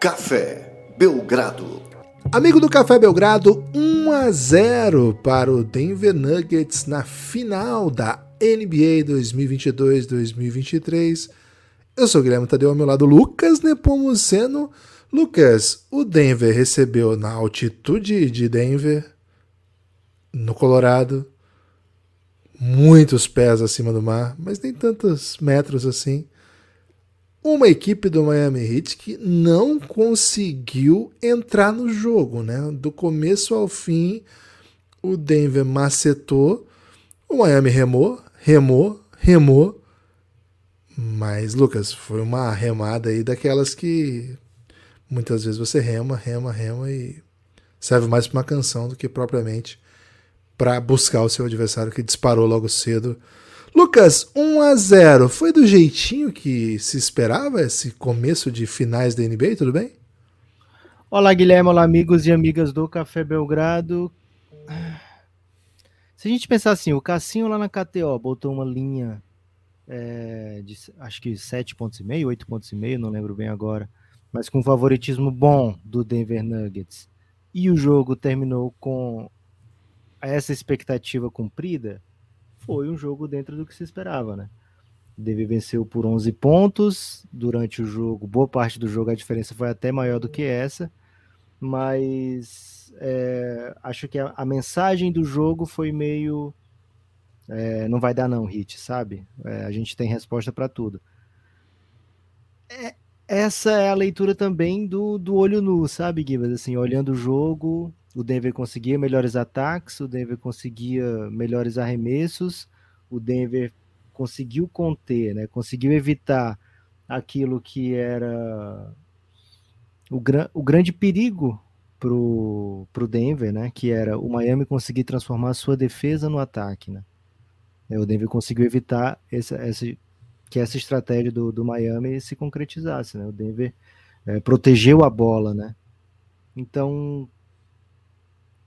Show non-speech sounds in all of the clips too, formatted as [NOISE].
Café Belgrado. Amigo do Café Belgrado, 1 a 0 para o Denver Nuggets na final da NBA 2022-2023. Eu sou o Guilherme Tadeu, ao meu lado Lucas Nepomuceno. Lucas, o Denver recebeu na altitude de Denver, no Colorado, muitos pés acima do mar, mas nem tantos metros assim. Uma equipe do Miami Heat que não conseguiu entrar no jogo, né? Do começo ao fim, o Denver macetou, o Miami remou, remou, remou. Mas, Lucas, foi uma remada aí daquelas que muitas vezes você rema, rema, rema e serve mais para uma canção do que propriamente para buscar o seu adversário que disparou logo cedo. Lucas, 1 a 0 foi do jeitinho que se esperava esse começo de finais da NBA, tudo bem? Olá, Guilherme, olá, amigos e amigas do Café Belgrado. Se a gente pensar assim, o Cassinho lá na KTO botou uma linha é, de acho que 7 pontos e meio, 8 pontos e meio, não lembro bem agora, mas com favoritismo bom do Denver Nuggets. E o jogo terminou com essa expectativa cumprida, foi um jogo dentro do que se esperava, né? Deve venceu por 11 pontos durante o jogo. Boa parte do jogo a diferença foi até maior do que essa, mas é, acho que a, a, mensagem do jogo foi meio é, não vai dar não, Hit, sabe? É, a gente tem resposta para tudo. É, essa é a leitura também do, do olho nu, sabe, Gibas? Assim, olhando o jogo, o Denver conseguia melhores ataques, o Denver conseguia melhores arremessos, o Denver conseguiu conter, né? conseguiu evitar aquilo que era o, gran, o grande perigo para o Denver, né? que era o Miami conseguir transformar sua defesa no ataque. Né? É, o Denver conseguiu evitar essa, essa, que essa estratégia do, do Miami se concretizasse. Né? O Denver é, protegeu a bola. Né? Então,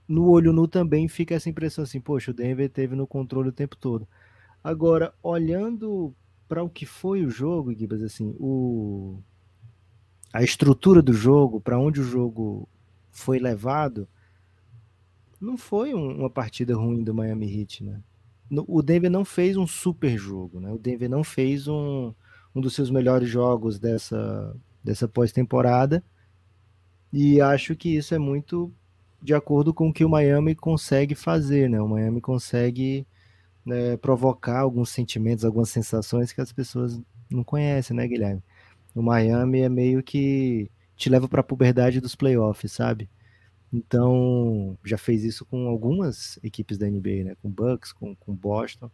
no olho nu também fica essa impressão assim, poxa, o Denver teve no controle o tempo todo. Agora, olhando para o que foi o jogo, Gibas, assim, o a estrutura do jogo, para onde o jogo foi levado, não foi um, uma partida ruim do Miami Heat, né? O Denver não fez um super jogo, né? O Denver não fez um, um dos seus melhores jogos dessa, dessa pós-temporada. E acho que isso é muito de acordo com o que o Miami consegue fazer, né? O Miami consegue né, provocar alguns sentimentos, algumas sensações que as pessoas não conhecem, né, Guilherme? O Miami é meio que te leva para a puberdade dos playoffs, sabe? Então, já fez isso com algumas equipes da NBA, né? Com Bucks, com, com Boston,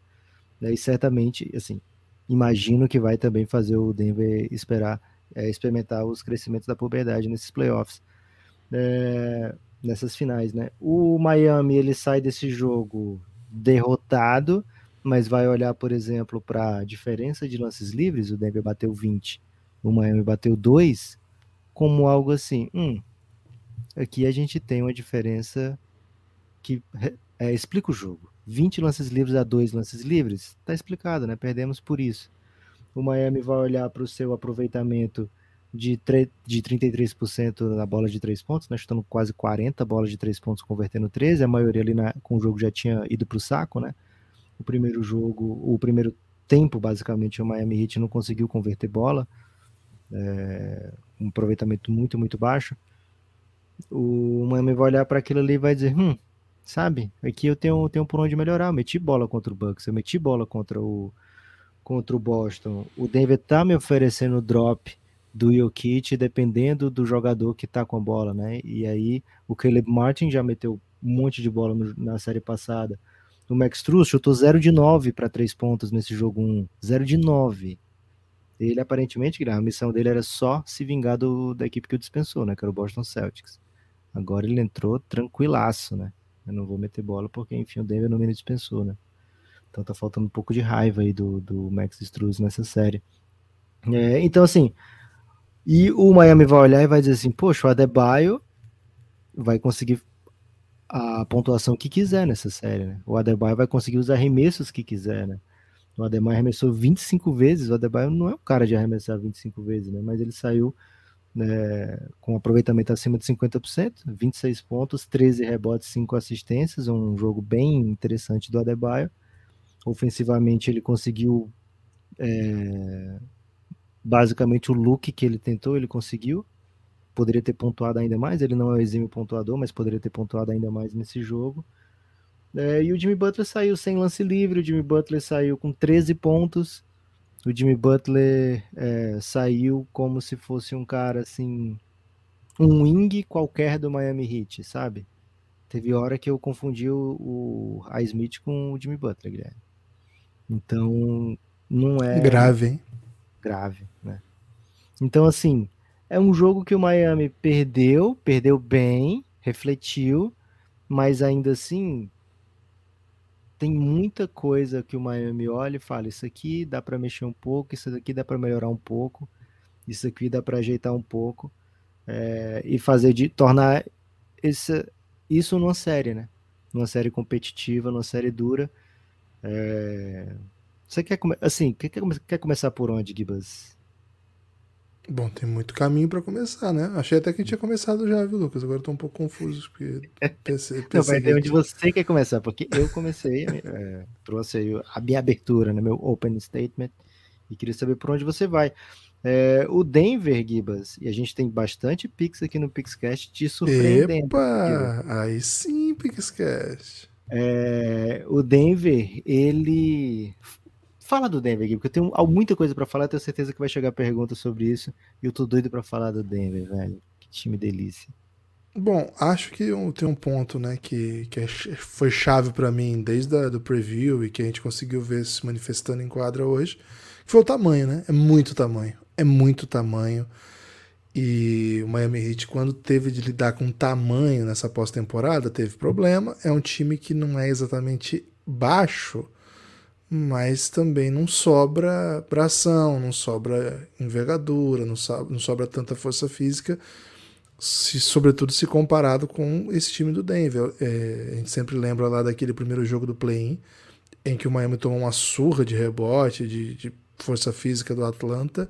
né? E certamente, assim, imagino que vai também fazer o Denver esperar, é, experimentar os crescimentos da puberdade nesses playoffs. É, nessas finais, né? O Miami ele sai desse jogo derrotado, mas vai olhar, por exemplo, para a diferença de lances livres, o Denver bateu 20, o Miami bateu 2, como algo assim, hum, aqui a gente tem uma diferença que é, explica o jogo. 20 lances livres a 2 lances livres, tá explicado, né? Perdemos por isso. O Miami vai olhar para o seu aproveitamento de, de 33% na bola de três pontos, né, chutando quase 40 bolas de três pontos, convertendo 13, a maioria ali na, com o jogo já tinha ido para o saco, né? O primeiro jogo, o primeiro tempo, basicamente, o Miami Heat não conseguiu converter bola, é, um aproveitamento muito, muito baixo. O Miami vai olhar para aquilo ali e vai dizer, hum, sabe, aqui eu tenho, tenho por onde melhorar, eu meti bola contra o Bucks, eu meti bola contra o, contra o Boston, o Denver tá me oferecendo drop, do Jokic, dependendo do jogador que tá com a bola, né? E aí o Caleb Martin já meteu um monte de bola no, na série passada. O Max Truss chutou 0 de 9 para 3 pontos nesse jogo 1. 0 de 9. Ele aparentemente, a missão dele era só se vingar do, da equipe que o dispensou, né? Que era o Boston Celtics. Agora ele entrou tranquilaço, né? Eu não vou meter bola porque, enfim, o Denver não me dispensou, né? Então tá faltando um pouco de raiva aí do, do Max Struz nessa série. É, então, assim, e o Miami vai olhar e vai dizer assim: poxa, o Adebayo vai conseguir a pontuação que quiser nessa série, né? O Adebayo vai conseguir os arremessos que quiser, né? O Adebayo arremessou 25 vezes, o Adebayo não é um cara de arremessar 25 vezes, né? Mas ele saiu né, com aproveitamento acima de 50%, 26 pontos, 13 rebotes, 5 assistências, um jogo bem interessante do Adebayo. Ofensivamente ele conseguiu é, basicamente o look que ele tentou, ele conseguiu. Poderia ter pontuado ainda mais, ele não é o exímio pontuador, mas poderia ter pontuado ainda mais nesse jogo. É, e o Jimmy Butler saiu sem lance livre, o Jimmy Butler saiu com 13 pontos. O Jimmy Butler é, saiu como se fosse um cara assim, um wing qualquer do Miami Heat, sabe? Teve hora que eu confundi o, o Smith com o Jimmy Butler, Guilherme. Então, não é. Grave, hein? Grave, né? Então, assim, é um jogo que o Miami perdeu, perdeu bem, refletiu, mas ainda assim tem muita coisa que o Miami olha e fala: isso aqui dá para mexer um pouco, isso aqui dá para melhorar um pouco, isso aqui dá para ajeitar um pouco é, e fazer de tornar esse, isso numa série, né? Numa série competitiva, numa série dura. É... Você quer, assim, quer, quer começar por onde, Gibas? Bom, tem muito caminho para começar, né? Achei até que tinha começado já, viu, Lucas? Agora eu tô um pouco confuso, porque [LAUGHS] pensei, pensei Não, vai ver onde você quer começar, porque eu comecei, é, [LAUGHS] trouxe aí a minha abertura, né, meu open statement, e queria saber por onde você vai. É, o Denver, Gibas, e a gente tem bastante Pix aqui no Pixcast te surpreendendo. Epa, aí sim, Pixcast. É, o Denver, ele Fala do Denver aqui, porque eu tenho muita coisa para falar, tenho certeza que vai chegar pergunta sobre isso. E eu tô doido para falar do Denver, velho. Que time delícia. Bom, acho que tem um ponto, né, que, que é foi chave para mim desde a, do preview e que a gente conseguiu ver se manifestando em quadra hoje, que foi o tamanho, né? É muito tamanho. É muito tamanho. E o Miami Heat, quando teve de lidar com tamanho nessa pós-temporada, teve problema. É um time que não é exatamente baixo, mas também não sobra bração, não sobra envergadura, não, sobra, não sobra tanta força física, se, sobretudo se comparado com esse time do Denver. É, a gente sempre lembra lá daquele primeiro jogo do play-in, em que o Miami tomou uma surra de rebote, de, de força física do Atlanta.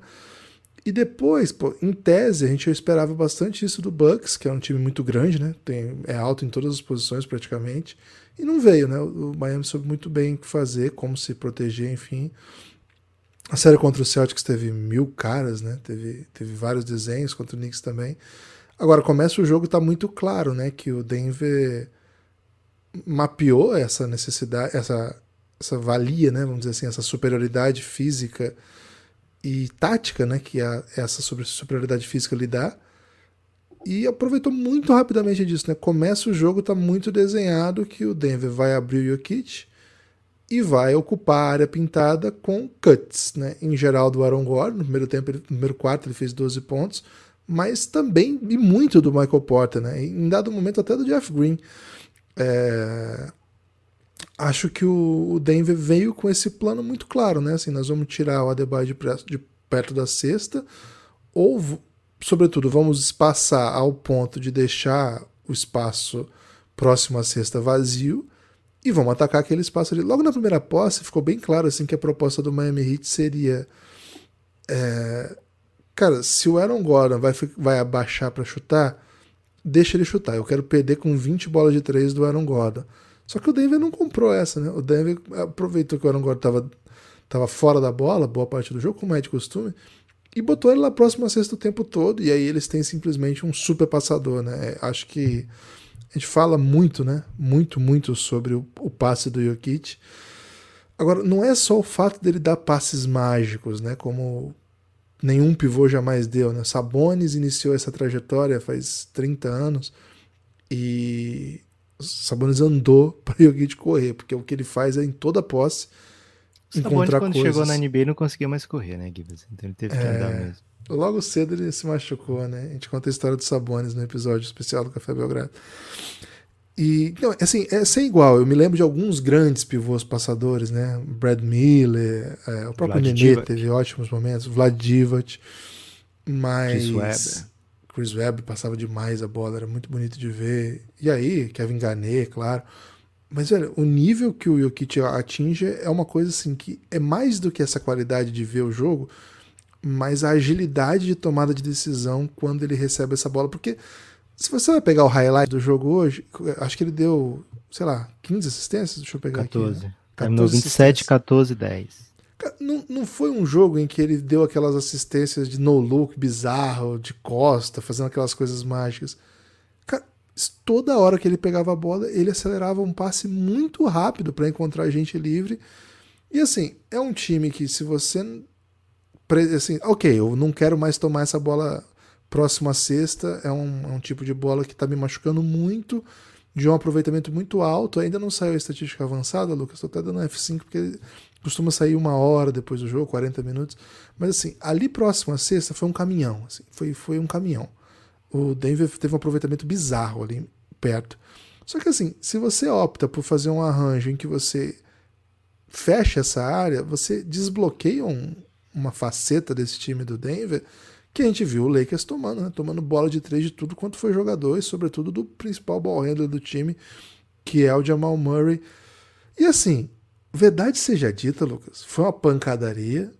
E depois, pô, em tese, a gente esperava bastante isso do Bucks, que é um time muito grande, né? Tem, é alto em todas as posições praticamente. E não veio, né? O Miami soube muito bem o que fazer, como se proteger, enfim. A série contra o Celtics teve mil caras, né? Teve, teve vários desenhos contra o Knicks também. Agora, começa o jogo, tá muito claro, né? Que o Denver mapeou essa necessidade, essa, essa valia, né? Vamos dizer assim, essa superioridade física e tática, né? Que a, essa superioridade física lhe dá e aproveitou muito rapidamente disso, né? Começa o jogo, tá muito desenhado que o Denver vai abrir o Jokic e vai ocupar a área pintada com cuts, né? Em geral do Aaron Gordon, no primeiro tempo, no primeiro quarto ele fez 12 pontos, mas também e muito do Michael Porter, né? Em dado momento até do Jeff Green. É... Acho que o Denver veio com esse plano muito claro, né? Assim, nós vamos tirar o Adebayo de, perto da cesta, ou sobretudo, vamos espaçar ao ponto de deixar o espaço próximo à cesta vazio e vamos atacar aquele espaço ali. Logo na primeira posse, ficou bem claro assim que a proposta do Miami Heat seria. É, cara, se o Aaron Gordon vai, vai abaixar para chutar, deixa ele chutar. Eu quero perder com 20 bolas de 3 do Aaron Gordon. Só que o Denver não comprou essa, né? O Denver aproveitou que o Aaron Gordon estava tava fora da bola, boa parte do jogo, como é de costume, e botou ele lá próximo à cesta o tempo todo, e aí eles têm simplesmente um super passador, né? Acho que a gente fala muito, né? Muito, muito sobre o, o passe do Jokic. Agora, não é só o fato dele dar passes mágicos, né? Como nenhum pivô jamais deu, né? Sabonis iniciou essa trajetória faz 30 anos e Sabonis andou [LAUGHS] para Jokic correr, porque o que ele faz é em toda posse encontrar quando coisas. chegou na NBA não conseguia mais correr, né, Gibbs? Então ele teve que é... andar mesmo. Logo cedo ele se machucou, né? A gente conta a história do Sabonis no episódio especial do Café Belgrado. E, não, assim, é sem igual. Eu me lembro de alguns grandes pivôs passadores, né? Brad Miller, é, o próprio Nenê teve ótimos momentos, Vlad Divac, mas... Chris Webber. Chris Webber passava demais a bola, era muito bonito de ver. E aí, Kevin Garnett, claro. Mas, velho, o nível que o Jokic atinge é uma coisa assim que é mais do que essa qualidade de ver o jogo. mas a agilidade de tomada de decisão quando ele recebe essa bola. Porque se você vai pegar o highlight do jogo hoje, acho que ele deu, sei lá, 15 assistências? Deixa eu pegar 14. aqui. Né? Terminou 27, 14, 10. Não, não foi um jogo em que ele deu aquelas assistências de no look bizarro, de costa, fazendo aquelas coisas mágicas. Toda hora que ele pegava a bola, ele acelerava um passe muito rápido para encontrar gente livre. E assim, é um time que se você assim, ok, eu não quero mais tomar essa bola próxima sexta, é um, é um tipo de bola que está me machucando muito, de um aproveitamento muito alto. Ainda não saiu a estatística avançada, Lucas, estou até dando F5 porque costuma sair uma hora depois do jogo, 40 minutos. Mas assim, ali próximo à sexta foi um caminhão. Assim, foi, foi um caminhão. O Denver teve um aproveitamento bizarro ali perto. Só que assim, se você opta por fazer um arranjo em que você fecha essa área, você desbloqueia um, uma faceta desse time do Denver que a gente viu o Lakers tomando, né? tomando bola de três de tudo quanto foi jogador e sobretudo do principal ball handler do time, que é o Jamal Murray. E assim, Verdade seja dita, Lucas, foi uma pancadaria.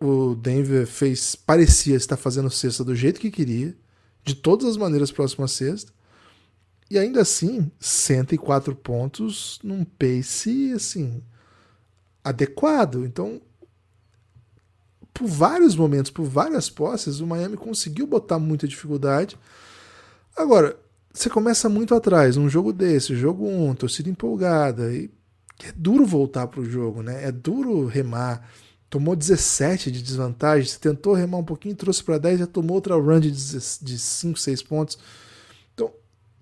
O Denver fez, parecia estar fazendo cesta do jeito que queria, de todas as maneiras próximo à sexta. E ainda assim, 104 pontos num pace assim adequado. Então, por vários momentos, por várias posses, o Miami conseguiu botar muita dificuldade. Agora, você começa muito atrás, um jogo desse, jogo um, torcida empolgada, e é duro voltar para o jogo, né? É duro remar. Tomou 17 de desvantagem, tentou remar um pouquinho, trouxe para 10, já tomou outra run de, de 5, 6 pontos. Então,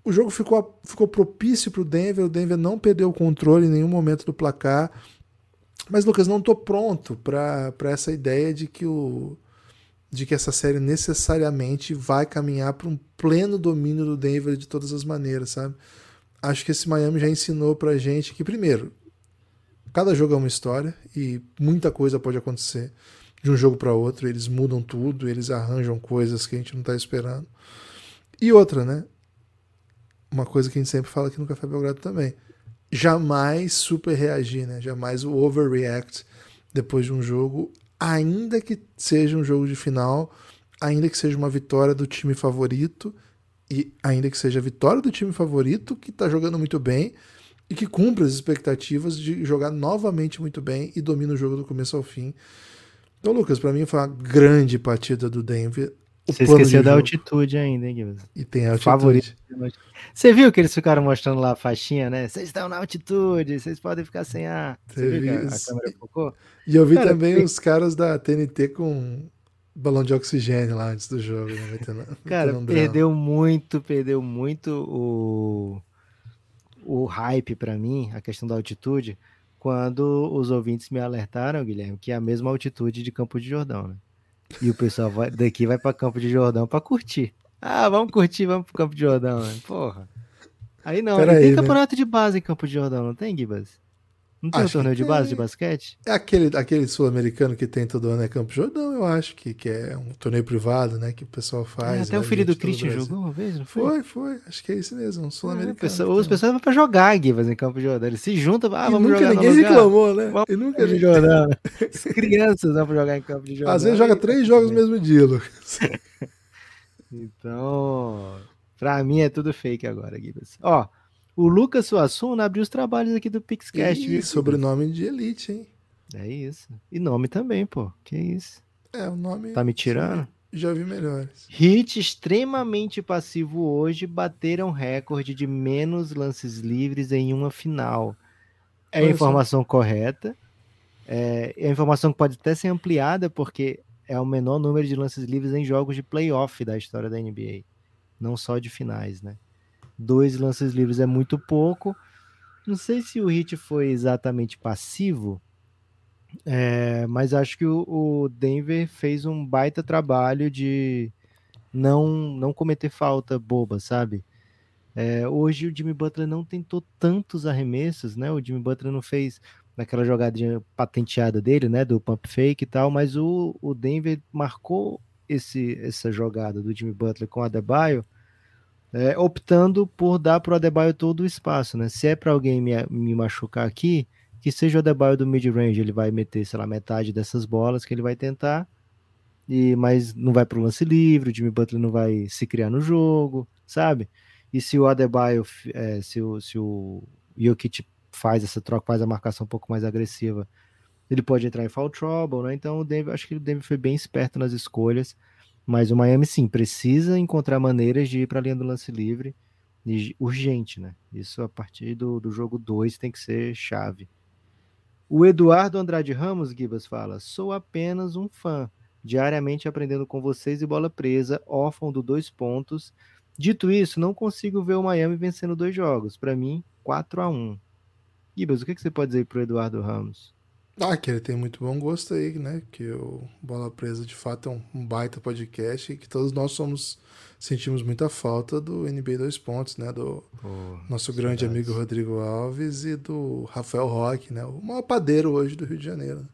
o jogo ficou, ficou propício para o Denver. O Denver não perdeu o controle em nenhum momento do placar. Mas, Lucas, não estou pronto para essa ideia de que, o, de que essa série necessariamente vai caminhar para um pleno domínio do Denver de todas as maneiras, sabe? Acho que esse Miami já ensinou para gente que, primeiro, Cada jogo é uma história e muita coisa pode acontecer de um jogo para outro. Eles mudam tudo, eles arranjam coisas que a gente não está esperando. E outra, né? Uma coisa que a gente sempre fala aqui no Café Belgrado também. Jamais super reagir, né? Jamais o overreact depois de um jogo, ainda que seja um jogo de final, ainda que seja uma vitória do time favorito e ainda que seja a vitória do time favorito que está jogando muito bem e que cumpre as expectativas de jogar novamente muito bem e domina o jogo do começo ao fim. Então, Lucas, para mim foi uma grande partida do Denver. Você esqueceu da altitude ainda, hein, Guilherme? E tem a altitude. Favorito. Você viu que eles ficaram mostrando lá a faixinha, né? Vocês estão na altitude, vocês podem ficar sem ar. Você viu a? E eu vi Cara, também que... os caras da TNT com balão de oxigênio lá antes do jogo. Né? Cara, perdeu muito, perdeu muito o o hype para mim, a questão da altitude, quando os ouvintes me alertaram, Guilherme, que é a mesma altitude de Campo de Jordão, né? E o pessoal vai, daqui vai para Campo de Jordão para curtir. Ah, vamos curtir, vamos pro Campo de Jordão, né? Porra. Aí não, tem aí, né? campeonato né? de base em Campo de Jordão, não tem, Gibas? Não tem acho um torneio de base de basquete? É aquele, aquele sul-americano que tem todo ano é Campo Jordão, eu acho, que, que é um torneio privado, né? Que o pessoal faz. É, até o filho do Christian jogou uma vez, não foi? Foi, foi. Acho que é isso mesmo, um sul-americano. É, pessoa, os pessoas vão pra jogar Guivas em Campo Jordão. Eles se juntam, ah, vamos nunca jogar. Ninguém reclamou, né? Vamos e nunca ninguém Jordão. [LAUGHS] As crianças vão pra jogar em Campo de Jordão. Às vezes joga três jogos no mesmo dia, Lucas. [LAUGHS] então, pra mim é tudo fake agora, Guivas. Ó. O Lucas Suassuna abriu os trabalhos aqui do Pixcast. Ih, sobrenome de elite, hein? É isso. E nome também, pô. Que isso. É, o nome. Tá me tirando? Já vi melhores. Hit extremamente passivo hoje bateram recorde de menos lances livres em uma final. É a informação correta. É, é a informação que pode até ser ampliada, porque é o menor número de lances livres em jogos de playoff da história da NBA. Não só de finais, né? Dois lances livres é muito pouco. Não sei se o Hit foi exatamente passivo, é, mas acho que o, o, Denver fez um baita trabalho de não, não cometer falta boba, sabe? É, hoje o Jimmy Butler não tentou tantos arremessos, né? O Jimmy Butler não fez naquela jogadinha patenteada dele, né? Do pump fake e tal, mas o, o Denver marcou esse, essa jogada do Jimmy Butler com a Adebayo é, optando por dar para o Adebayo todo o espaço, né? Se é para alguém me, me machucar aqui, que seja o Adebayo do mid-range, ele vai meter, sei lá, metade dessas bolas que ele vai tentar, e mas não vai para o lance livre, o Jimmy Butler não vai se criar no jogo, sabe? E se o Adebayo, é, se, o, se o Jokic faz essa troca, faz a marcação um pouco mais agressiva, ele pode entrar em foul trouble, né? Então o Denver, acho que o Denver foi bem esperto nas escolhas, mas o Miami sim precisa encontrar maneiras de ir para a linha do lance livre, urgente, né? Isso a partir do, do jogo 2 tem que ser chave. O Eduardo Andrade Ramos, Gibas, fala: sou apenas um fã diariamente aprendendo com vocês e bola presa, órfão do dois pontos. Dito isso, não consigo ver o Miami vencendo dois jogos. Para mim, 4 a 1 Gibas, o que, você pode dizer para o Eduardo Ramos? Ah, que ele tem muito bom gosto aí, né? Que o Bola Presa de fato é um, baita podcast e que todos nós somos sentimos muita falta do NBA Dois Pontos, né? Do nosso grande amigo Rodrigo Alves e do Rafael Roque, né? O maior padeiro hoje do Rio de Janeiro.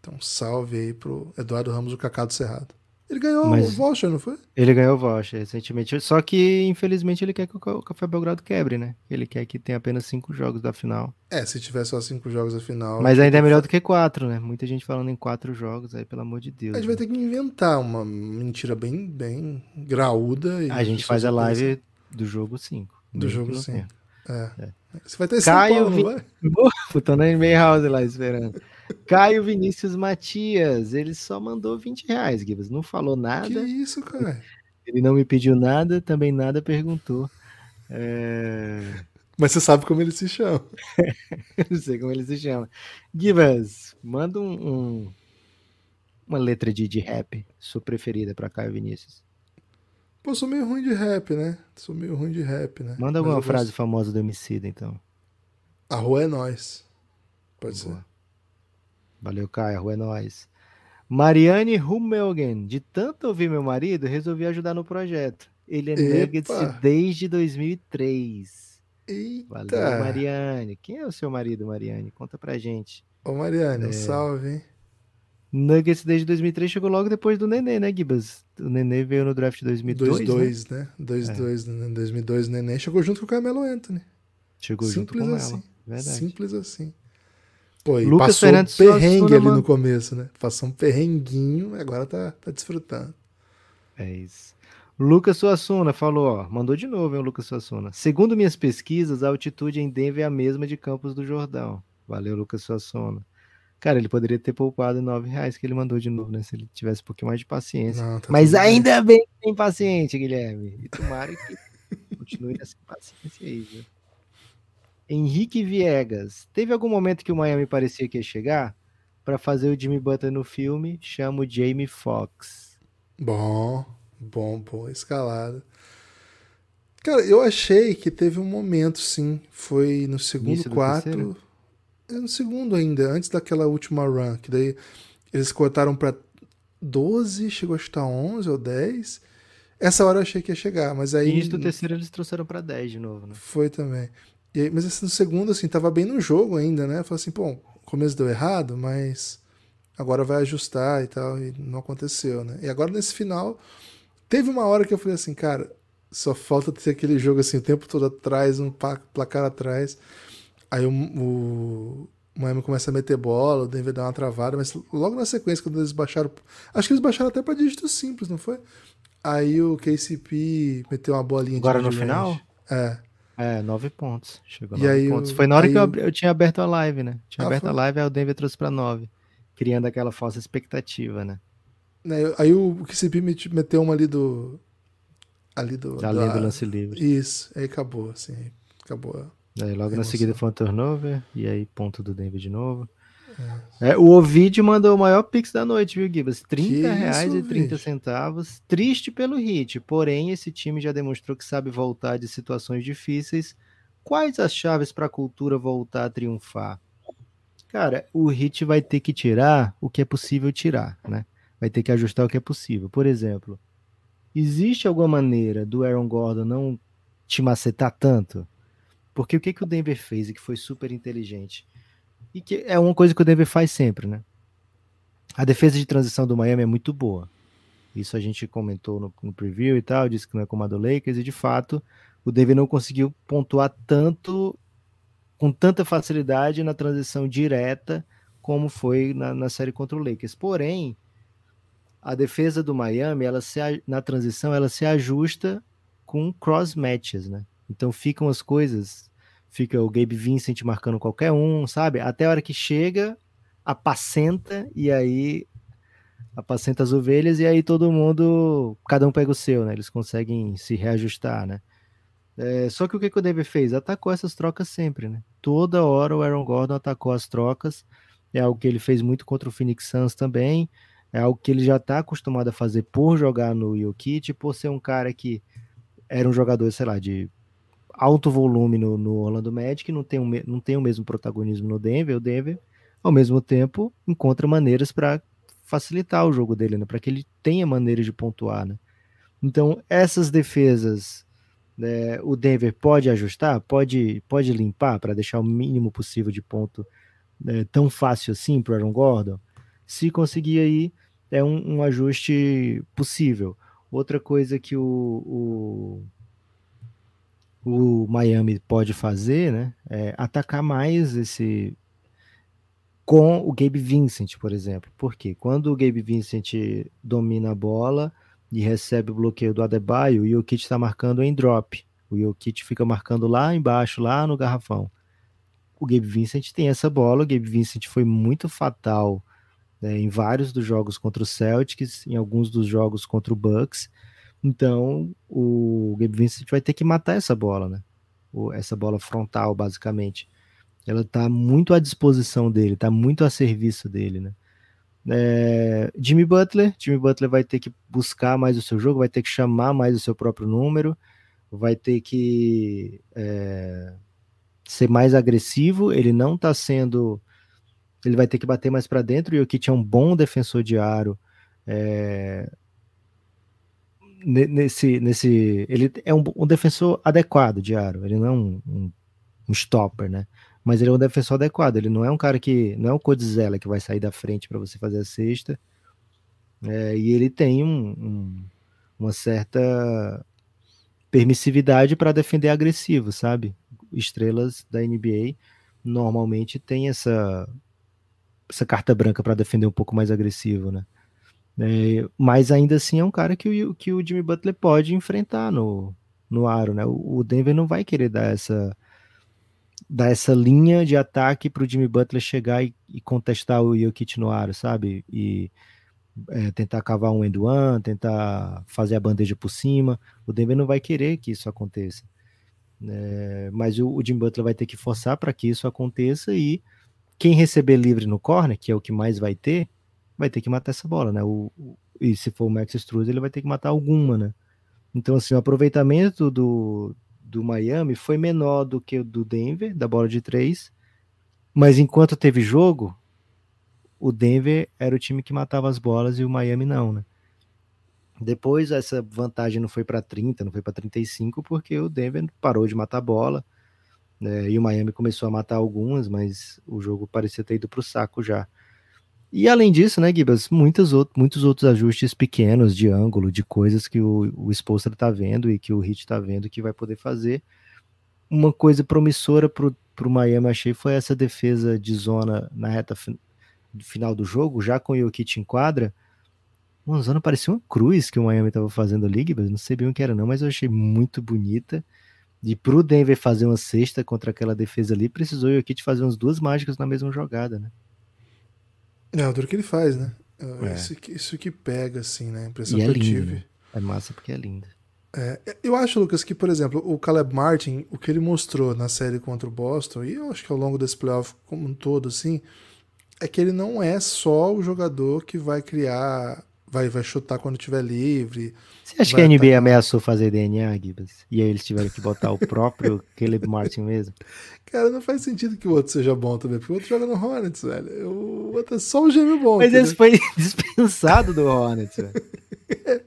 Então, salve aí pro Eduardo Ramos, o Cacá do Cerrado. Ele ganhou Mas o voucher, não foi? Ele ganhou o voucher recentemente. Só que, infelizmente, ele quer que o Café Belgrado quebre, né? Ele quer que tenha apenas cinco jogos da final. É, se tiver só cinco jogos da final. Mas ainda é melhor do que quatro, né? Muita gente falando em quatro jogos aí, pelo amor de Deus. A gente né? vai ter que inventar uma mentira bem, bem graúda. a gente faz a live do jogo cinco. Do jogo cinco. É. é. Você vai ter Caio Paulo, Vin... vai? [LAUGHS] Tô na NBA House lá esperando. Caio Vinícius Matias, ele só mandou 20 reais, Gibbs. Não falou nada. Que isso, cara? Ele não me pediu nada, também nada perguntou. É... Mas você sabe como ele se chama. [LAUGHS] não sei como ele se chama. Gibas, manda um, um, uma letra de, de rap, sua preferida para Caio Vinícius. Pô, sou meio ruim de rap, né? Sou meio ruim de rap, né? Manda alguma frase gosto... famosa do Emicida, então. A rua é nós. Pode Boa. ser. Valeu, Caio. É nós. Mariane Rummelgen. De tanto ouvir meu marido, resolvi ajudar no projeto. Ele é Epa. Nuggets desde 2003. Eita. Valeu, Mariane. Quem é o seu marido, Mariane? Conta pra gente. Ô, Mariane, é... um salve, hein? Nuggets desde 2003 chegou logo depois do Nenê, né, Gibas? O Nenê veio no draft de 2002, 2 né? 2-2, né? Em 2002 o Nenê chegou junto com o Carmelo Anthony. Chegou Simples junto com assim. ela. Verdade. Simples assim. Pô, e Lucas passou Fernandes um perrengue ali no começo, né? Passou um perrenguinho, agora tá, tá desfrutando. É isso. Lucas Suassuna falou, ó, mandou de novo, hein, Lucas Suassuna. Segundo minhas pesquisas, a altitude em Denver é a mesma de Campos do Jordão. Valeu, Lucas Suassuna. Cara, ele poderia ter poupado nove reais que ele mandou de novo, né? Se ele tivesse um pouquinho mais de paciência. Não, tá Mas ainda bem. que tem paciência, Guilherme. E tomara que continue nessa paciência aí, viu? Henrique Viegas. Teve algum momento que o Miami parecia que ia chegar? Para fazer o Jimmy Butler no filme, chama o Jamie Foxx. Bom, bom, boa escalada. Cara, eu achei que teve um momento, sim. Foi no segundo quarto. É no segundo ainda, antes daquela última run, que daí eles cortaram para 12, chegou a estar 11 ou 10. Essa hora eu achei que ia chegar, mas aí. Início do terceiro eles trouxeram para 10 de novo, né? Foi também. Aí, mas esse no segundo, assim, tava bem no jogo ainda, né? Falei assim, pô, o começo deu errado, mas agora vai ajustar e tal, e não aconteceu, né? E agora nesse final, teve uma hora que eu falei assim, cara, só falta ter aquele jogo assim, o tempo todo atrás, um placar atrás. Aí o, o, Miami começa a meter bola, o Denver dá uma travada, mas logo na sequência, quando eles baixaram. Acho que eles baixaram até para dígitos simples, não foi? Aí o KCP meteu uma bolinha Agora no final? É. É, nove pontos. Chegou e nove aí pontos. Foi na hora que eu, eu, tinha aberto a live, né? Tinha ah, aberto foi? a live, aí o Denver trouxe pra nove. Criando aquela falsa expectativa, né? né aí o KCP meteu uma ali do. Ali do. Da do lance livre. Isso, aí acabou, assim. Acabou Aí logo na seguida foi um turnover, e aí ponto do Denver de novo. É. O Ovid mandou o maior pix da noite, viu, Gibas? 30 reais e 30 centavos. Triste pelo hit, porém esse time já demonstrou que sabe voltar de situações difíceis. Quais as chaves para a cultura voltar a triunfar? Cara, o hit vai ter que tirar o que é possível tirar, né? Vai ter que ajustar o que é possível. Por exemplo, existe alguma maneira do Aaron Gordon não te macetar tanto? Porque o que, que o Denver fez e que foi super inteligente? E que é uma coisa que o Denver faz sempre, né? A defesa de transição do Miami é muito boa. Isso a gente comentou no, no preview e tal, disse que não é como a do Lakers, e de fato o Denver não conseguiu pontuar tanto, com tanta facilidade na transição direta como foi na, na série contra o Lakers. Porém, a defesa do Miami, ela se, na transição, ela se ajusta com cross matches, né? Então ficam as coisas, fica o Gabe Vincent marcando qualquer um, sabe? Até a hora que chega, apacenta e aí apacenta as ovelhas e aí todo mundo, cada um pega o seu, né? Eles conseguem se reajustar, né? É, só que o que, que o Denver fez? Atacou essas trocas sempre, né? Toda hora o Aaron Gordon atacou as trocas. É algo que ele fez muito contra o Phoenix Suns também. É algo que ele já está acostumado a fazer por jogar no Jokic, por ser um cara que era um jogador, sei lá, de alto volume no, no Orlando Magic, não tem, um, não tem o mesmo protagonismo no Denver. O Denver, ao mesmo tempo, encontra maneiras para facilitar o jogo dele, né? Para que ele tenha maneiras de pontuar, né? Então, essas defesas, né, o Denver pode ajustar, pode, pode limpar para deixar o mínimo possível de ponto né, tão fácil assim para Aaron Gordon. Se conseguir aí, é um, um ajuste possível. Outra coisa que o, o, o, Miami pode fazer, né, é atacar mais esse com o Gabe Vincent, por exemplo. Porque quando o Gabe Vincent domina a bola e recebe o bloqueio do Adebayo, o Jokic está marcando em drop. O Jokic fica marcando lá embaixo, lá no garrafão. O Gabe Vincent tem essa bola. O Gabe Vincent foi muito fatal né, em vários dos jogos contra o Celtics, em alguns dos jogos contra o Bucks. Então, o Gabe Vincent vai ter que matar essa bola, né? essa bola frontal, basicamente ela está muito à disposição dele, está muito a serviço dele, né? É, Jimmy Butler, Jimmy Butler vai ter que buscar mais o seu jogo, vai ter que chamar mais o seu próprio número, vai ter que é, ser mais agressivo. Ele não está sendo, ele vai ter que bater mais para dentro. E o Kit é um bom defensor de aro. É, nesse, nesse, ele é um, um, defensor adequado de aro. Ele não é um, um, um stopper, né? mas ele é um defensor adequado. Ele não é um cara que. Não é um Codizella que vai sair da frente para você fazer a cesta. É, e ele tem um, um, uma certa permissividade para defender agressivo, sabe? Estrelas da NBA normalmente têm essa, essa carta branca para defender um pouco mais agressivo, né? É, mas ainda assim é um cara que o, que o Jimmy Butler pode enfrentar no, no aro, né? O, o Denver não vai querer dar essa dar essa linha de ataque para o Jimmy Butler chegar e, e, contestar o Jokic no aro, sabe? E é, tentar cavar um end one, tentar fazer a bandeja por cima. O Denver não vai querer que isso aconteça. É, mas o, o Jimmy Butler vai ter que forçar para que isso aconteça e quem receber livre no corner, que é o que mais vai ter, vai ter que matar essa bola, né? O, o e se for o Max Struz, ele vai ter que matar alguma, né? Então, assim, o aproveitamento do, do Miami foi menor do que o do Denver, da bola de três. Mas enquanto teve jogo, o Denver era o time que matava as bolas e o Miami não, né? Depois essa vantagem não foi para 30, não foi para 35, porque o Denver parou de matar bola. Né? E o Miami começou a matar algumas, mas o jogo parecia ter ido para o saco já. E além disso, né, Gibas, muitos, outros, ajustes pequenos de ângulo, de coisas que o, o Spolster tá vendo e que o Hit tá vendo que vai poder fazer. Uma coisa promissora pro, pro Miami, achei, foi essa defesa de zona na reta final do jogo, já com o Jokic em quadra. Uma zona parecia uma cruz que o Miami tava fazendo ali, Gibas, não sei bem o que era não, mas eu achei muito bonita. E pro Denver fazer uma cesta contra aquela defesa ali, precisou o Jokic fazer umas duas mágicas na mesma jogada, né? É, o duro que ele faz, né? É, é. Isso, que, isso que pega, assim, né? A impressão e que é eu lindo, tive. Né? É massa porque é linda. É, eu acho, Lucas, que, por exemplo, o Caleb Martin, o que ele mostrou na série contra o Boston, e eu acho que ao longo desse playoff como um todo, assim, é que ele não é só o jogador que vai criar vai, vai chutar quando tiver livre. Você acha que a NBA ameaçou fazer DNA, Gibas? E aí eles tiveram que botar o próprio [LAUGHS] Caleb Martin mesmo? Cara, não faz sentido que o outro seja bom também, porque o outro joga no Hornets, velho. O outro é só um gêmeo bom. Mas esse foi [LAUGHS] dispensado do Hornets, velho. [LAUGHS]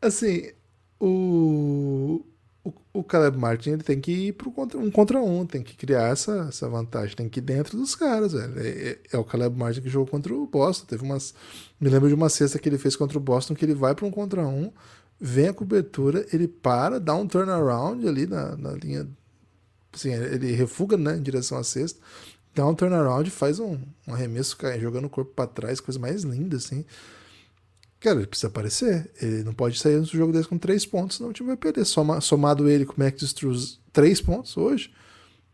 assim, o, o, Caleb Martin ele tem que ir pro contra, um contra um, tem que criar essa, essa vantagem, tem que ir dentro dos caras, velho. É, é, é, o Caleb Martin que jogou contra o Boston. Teve umas. Me lembro de uma cesta que ele fez contra o Boston, que ele vai para um contra um, vem a cobertura, ele para, dá um turnaround ali na, na linha. Assim, ele refuga né, em direção à cesta, dá um turnaround, faz um, um arremesso jogando o corpo para trás, coisa mais linda, assim. Cara, ele precisa aparecer. Ele não pode sair no jogo desse com três pontos, senão o time vai perder. Soma, somado ele com o Max Struz, três pontos hoje.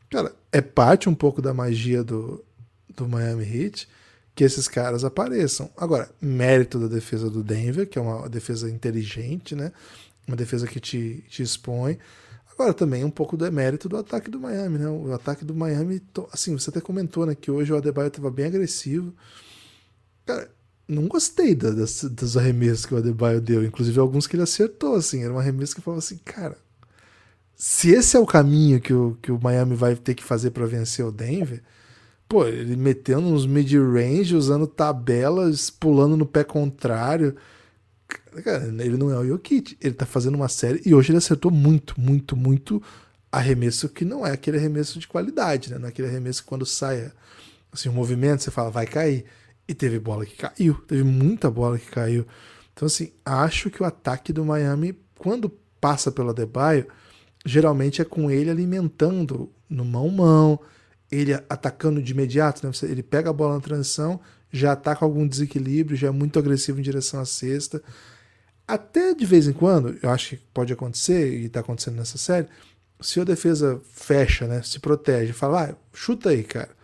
Cara, é parte um pouco da magia do, do Miami Heat que esses caras apareçam. Agora, mérito da defesa do Denver, que é uma defesa inteligente, né? Uma defesa que te, te expõe. Agora, também um pouco do mérito do ataque do Miami, né? O ataque do Miami, assim, você até comentou, né, que hoje o Adebayo estava bem agressivo. Cara, não gostei das, arremessos que o Adebayo deu. Inclusive alguns que ele acertou, assim. Era um arremesso que falava assim, cara, se esse é o caminho que o, que o Miami vai ter que fazer para vencer o Denver, pô, ele metendo uns mid-range, usando tabelas, pulando no pé contrário. Cara, ele não é o Jokic. Ele tá fazendo uma série e hoje ele acertou muito, muito, muito arremesso que não é aquele arremesso de qualidade, né? Não é aquele arremesso que quando sai assim, o movimento, você fala, vai cair. E teve bola que caiu, teve muita bola que caiu. Então, assim, acho que o ataque do Miami, quando passa pelo Adebayo, geralmente é com ele alimentando no mão-mão, ele atacando de imediato, né? ele pega a bola na transição, já ataca algum desequilíbrio, já é muito agressivo em direção à cesta. Até de vez em quando, eu acho que pode acontecer, e está acontecendo nessa série, se a defesa fecha, né, se protege, fala, ah, chuta aí, cara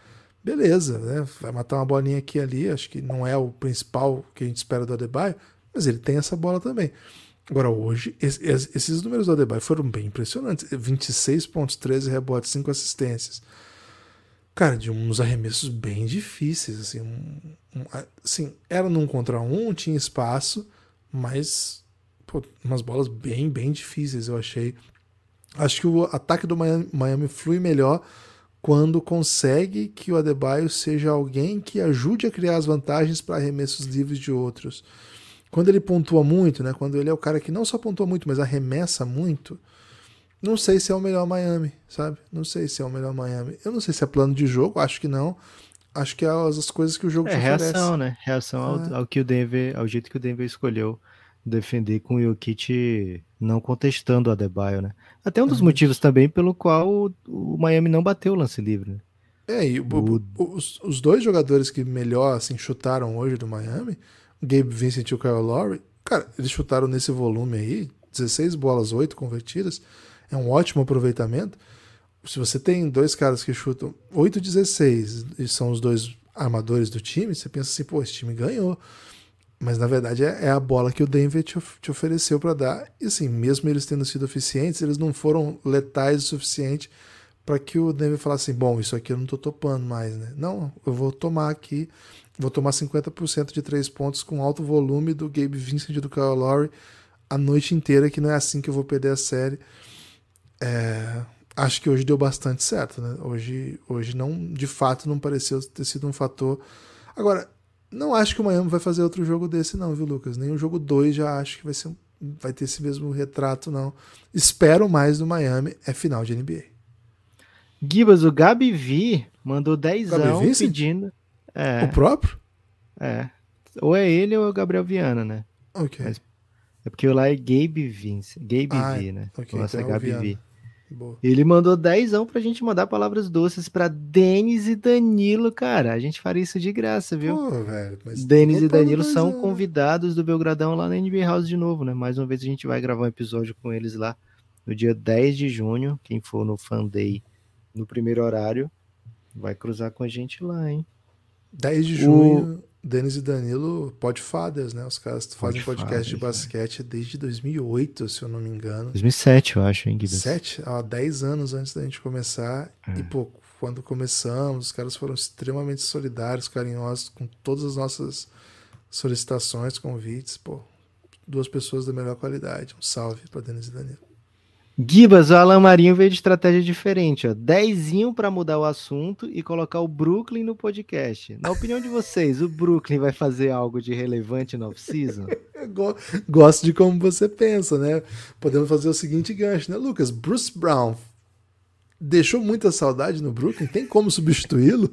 beleza, né? Vai matar uma bolinha aqui ali, acho que não é o principal que a gente espera do Adebayo, mas ele tem essa bola também. Agora, hoje, esses números do Adebayo foram bem impressionantes. 26 pontos, 13 rebotes, 5 assistências. Cara, de uns arremessos bem difíceis, assim, um, assim, era num contra um, tinha espaço, mas pô, umas bolas bem, bem difíceis, eu achei. Acho que o ataque do Miami, Miami flui melhor quando consegue que o Adebayo seja alguém que ajude a criar as vantagens para arremessos livres de outros. Quando ele pontua muito, né, quando ele é o cara que não só pontua muito, mas arremessa muito, não sei se é o melhor Miami, sabe? Não sei se é o melhor Miami. Eu não sei se é plano de jogo, acho que não. Acho que é as, as coisas que o jogo é, te reação, oferece. né? Reação ao, é. ao, que o Denver, ao jeito que o Denver escolheu defender com o Jokic não contestando o Adebayo, né? Até um dos motivos também pelo qual o Miami não bateu o lance livre. Né? É, e o, o, os, os, dois jogadores que melhor assim, chutaram hoje do Miami, o Gabe Vincent e o Kyle Lowry, cara, eles chutaram nesse volume aí, 16 bolas, 8 convertidas, é um ótimo aproveitamento. Se você tem dois caras que chutam 8 16 e são os dois armadores do time, você pensa assim, pô, esse time ganhou. Mas na verdade é, é a bola que o Denver te, te ofereceu para dar. E assim, mesmo eles tendo sido eficientes, eles não foram letais o suficiente para que o Denver falasse assim: bom, isso aqui eu não tô topando mais, né? Não, eu vou tomar aqui, vou tomar 50% de três pontos com alto volume do Gabe Vincent e do Kyle Lowry a noite inteira, que não é assim que eu vou perder a série. É, acho que hoje deu bastante certo, né? Hoje, hoje não, de fato, não pareceu ter sido um fator. Agora, não acho que o Miami vai fazer outro jogo desse, não, viu, Lucas? Nem o jogo 2 já acho que vai, ser, vai ter esse mesmo retrato, não. Espero mais do Miami, é final de NBA. Gibas, o Gabi V mandou 10 anos pedindo. É, o próprio? É. Ou é ele ou é o Gabriel Viana, né? Ok. Mas é porque lá é Gabe Vince. Gabe ah, V, né? Okay, Nossa, então é Gabi V. Boa. Ele mandou dezão pra gente mandar palavras doces pra Denis e Danilo, cara. A gente faria isso de graça, viu? Pô, velho, Denis e Danilo são convidados do Belgradão lá na NBA House de novo, né? Mais uma vez a gente vai gravar um episódio com eles lá no dia 10 de junho. Quem for no Fan Day no primeiro horário vai cruzar com a gente lá, hein? 10 de junho. Denis e Danilo, Podfathers, né? Os caras fazem podcast de né? basquete né? desde 2008, se eu não me engano. 2007, eu acho, hein, Guido? 7? Há 10 anos antes da gente começar. É. E, pô, quando começamos, os caras foram extremamente solidários, carinhosos com todas as nossas solicitações, convites. Pô, duas pessoas da melhor qualidade. Um salve para Denis e Danilo. Gibas, o Alan Marinho veio de estratégia diferente, ó. Dezinho para mudar o assunto e colocar o Brooklyn no podcast. Na opinião de vocês, o Brooklyn vai fazer algo de relevante no off-season? [LAUGHS] Gosto de como você pensa, né? Podemos fazer o seguinte gancho, né, Lucas? Bruce Brown deixou muita saudade no Brooklyn? Tem como substituí-lo?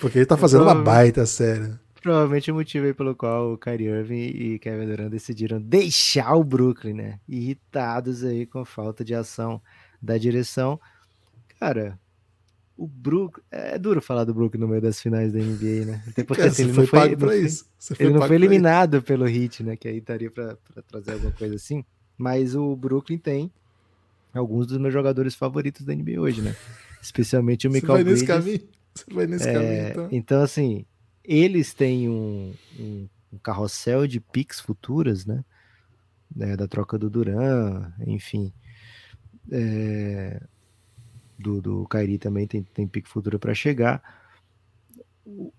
Porque ele tá fazendo uma baita série. Provavelmente o motivo aí pelo qual o Kyrie Irving e Kevin Durant decidiram deixar o Brooklyn, né? Irritados aí com a falta de ação da direção. Cara, o Brook. É duro falar do Brook no meio das finais da NBA, né? Até porque Cara, assim, ele não foi, não ele não foi eliminado pelo Heat, né? Que aí estaria pra, pra trazer alguma coisa assim. Mas o Brooklyn tem alguns dos meus jogadores favoritos da NBA hoje, né? Especialmente o isso. Você Michael vai nesse Bridges. caminho? Você vai nesse É, caminho, então. então, assim, eles têm um, um- um carrossel de picks futuras, né? né, da troca do Duran, enfim. É, do, do Kyrie também tem, tem pique futuro para chegar. O,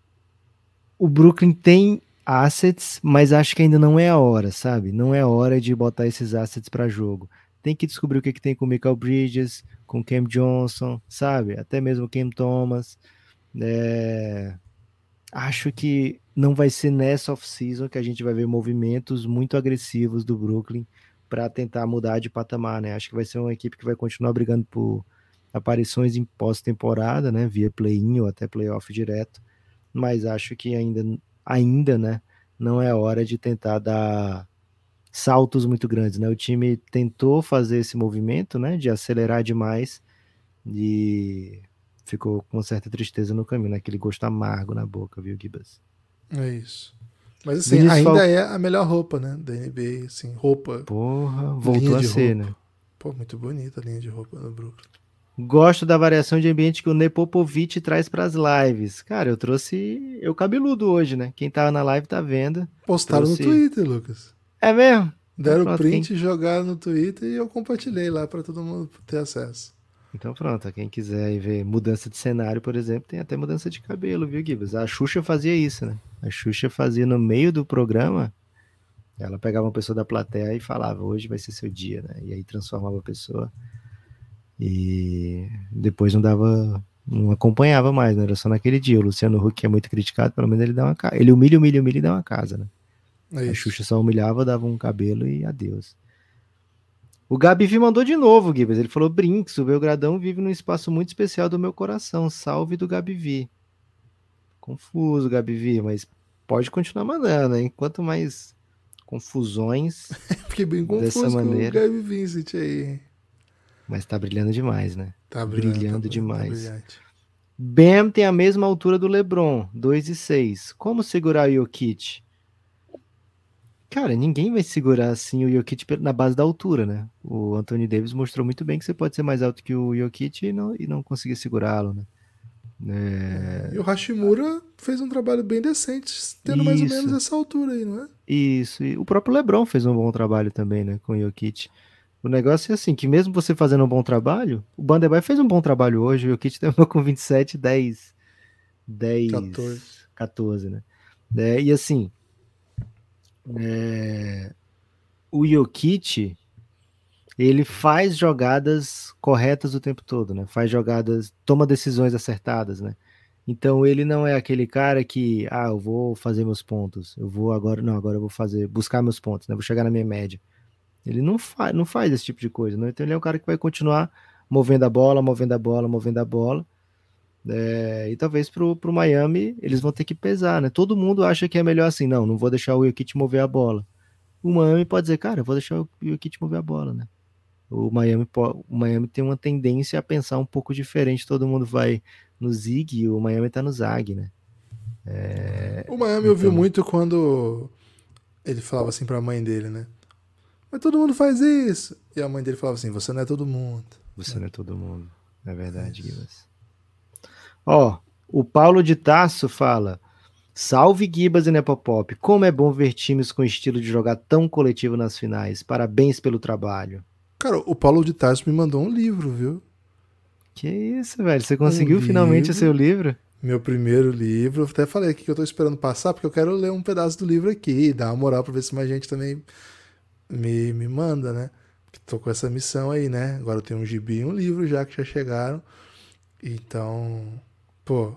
o Brooklyn tem assets, mas acho que ainda não é a hora, sabe? Não é a hora de botar esses assets para jogo. Tem que descobrir o que, que tem com o Michael Bridges, com o Cam Johnson, sabe? Até mesmo o Cam Thomas. É, Acho que não vai ser nessa off-season que a gente vai ver movimentos muito agressivos do Brooklyn para tentar mudar de patamar, né? Acho que vai ser uma equipe que vai continuar brigando por aparições em pós-temporada, né? Via play-in ou até playoff direto. Mas acho que ainda, ainda, né? Não é hora de tentar dar saltos muito grandes, né? O time tentou fazer esse movimento, né? De acelerar demais e ficou com certa tristeza no caminho, né? Aquele gosto amargo na boca, viu, Gibas? É isso. Mas assim, Vinícius ainda Fal- é a melhor roupa, né? Da NBA, assim, roupa. Porra, voltou a de ser, roupa. né? Pô, muito bonita a linha de roupa no Brooklyn. Gosto da variação de ambiente que o Nepopovic traz para as lives. Cara, eu trouxe eu cabeludo hoje, né? Quem tava na live tá vendo. Postaram Trouxe- no Twitter, Lucas. É mesmo? Deram Pronto, print, jogaram no Twitter e eu compartilhei lá pra todo mundo ter acesso. Então pronto, quem quiser ver mudança de cenário, por exemplo, tem até mudança de cabelo, viu, Gibas? A Xuxa fazia isso, né? A Xuxa fazia no meio do programa, ela pegava uma pessoa da plateia e falava, hoje vai ser seu dia, né? E aí transformava a pessoa e depois não dava, não acompanhava mais, né? Era só naquele dia. O Luciano Huck, que é muito criticado, pelo menos ele dá uma casa. Ele humilha, humilha, humilha e dá uma casa, né? É A. Xuxa só humilhava, dava um cabelo e adeus. O Gabi mandou de novo, Gibas. Ele falou: Brinks, o Belgradão vive num espaço muito especial do meu coração. Salve do Gabi Confuso, Gabi mas pode continuar mandando, hein? Quanto mais confusões, [LAUGHS] Fiquei bem Dessa confuso com maneira. o Gabi Vincent aí. mas tá brilhando demais, né? Tá Brilhando brilhando, tá demais. brilhante. Bam tem a mesma altura do LeBron, 2 e 6. Como segurar o Jokic? Cara, ninguém vai segurar assim o Jokic na base da altura, né? O Anthony Davis mostrou muito bem que você pode ser mais alto que o Jokic e não, e não conseguir segurá-lo, né? É, E o Hashimura fez um trabalho bem decente, tendo mais ou Isso. menos essa altura aí, não é? Isso, e o próprio LeBron fez um bom trabalho também, né, com o Jokic. O negócio é assim, que mesmo você fazendo um bom trabalho, o Banderbay fez um bom trabalho hoje, o Jokic [LAUGHS] terminou com 27, 10, 10, 14. 14, né? É, e assim, é, o Jokic, ele faz jogadas corretas o tempo todo, né? Faz jogadas, toma decisões acertadas, né? Então ele não é aquele cara que, ah, eu vou fazer meus pontos, eu vou agora, não, agora eu vou fazer, buscar meus pontos, né? Vou chegar na minha média. Ele não faz, não faz esse tipo de coisa, né? Então ele é um cara que vai continuar movendo a bola, movendo a bola, movendo a bola. É, e talvez pro, pro Miami eles vão ter que pesar, né? Todo mundo acha que é melhor assim, não, não vou deixar o Jokic mover a bola. O Miami pode dizer, cara, eu vou deixar o Jokic mover a bola, né? O Miami, o Miami tem uma tendência a pensar um pouco diferente, todo mundo vai no Zig e o Miami tá no Zag, né? O Miami ouviu então- muito quando ele falava assim pra mãe dele, né? Mas todo mundo faz isso. E a mãe dele falava assim: você não é todo mundo. Você não é todo mundo. É verdade, Gibas. Ó, o Paulo de Tarso fala: Salve Gibas e Nepopop. Como é bom ver times com estilo de jogar tão coletivo nas finais. Parabéns pelo trabalho. Cara, o Paulo de Tarso me mandou um livro, viu? Que isso, velho? Você conseguiu Um finalmente o seu livro? Meu primeiro livro. Eu até falei aqui que eu tô esperando passar, porque eu quero ler um pedaço do livro aqui, dar uma moral pra ver se mais gente também me, me manda, né? Que tô com essa missão aí, né? Agora eu tenho um gibi e um livro já que já chegaram. Então, pô,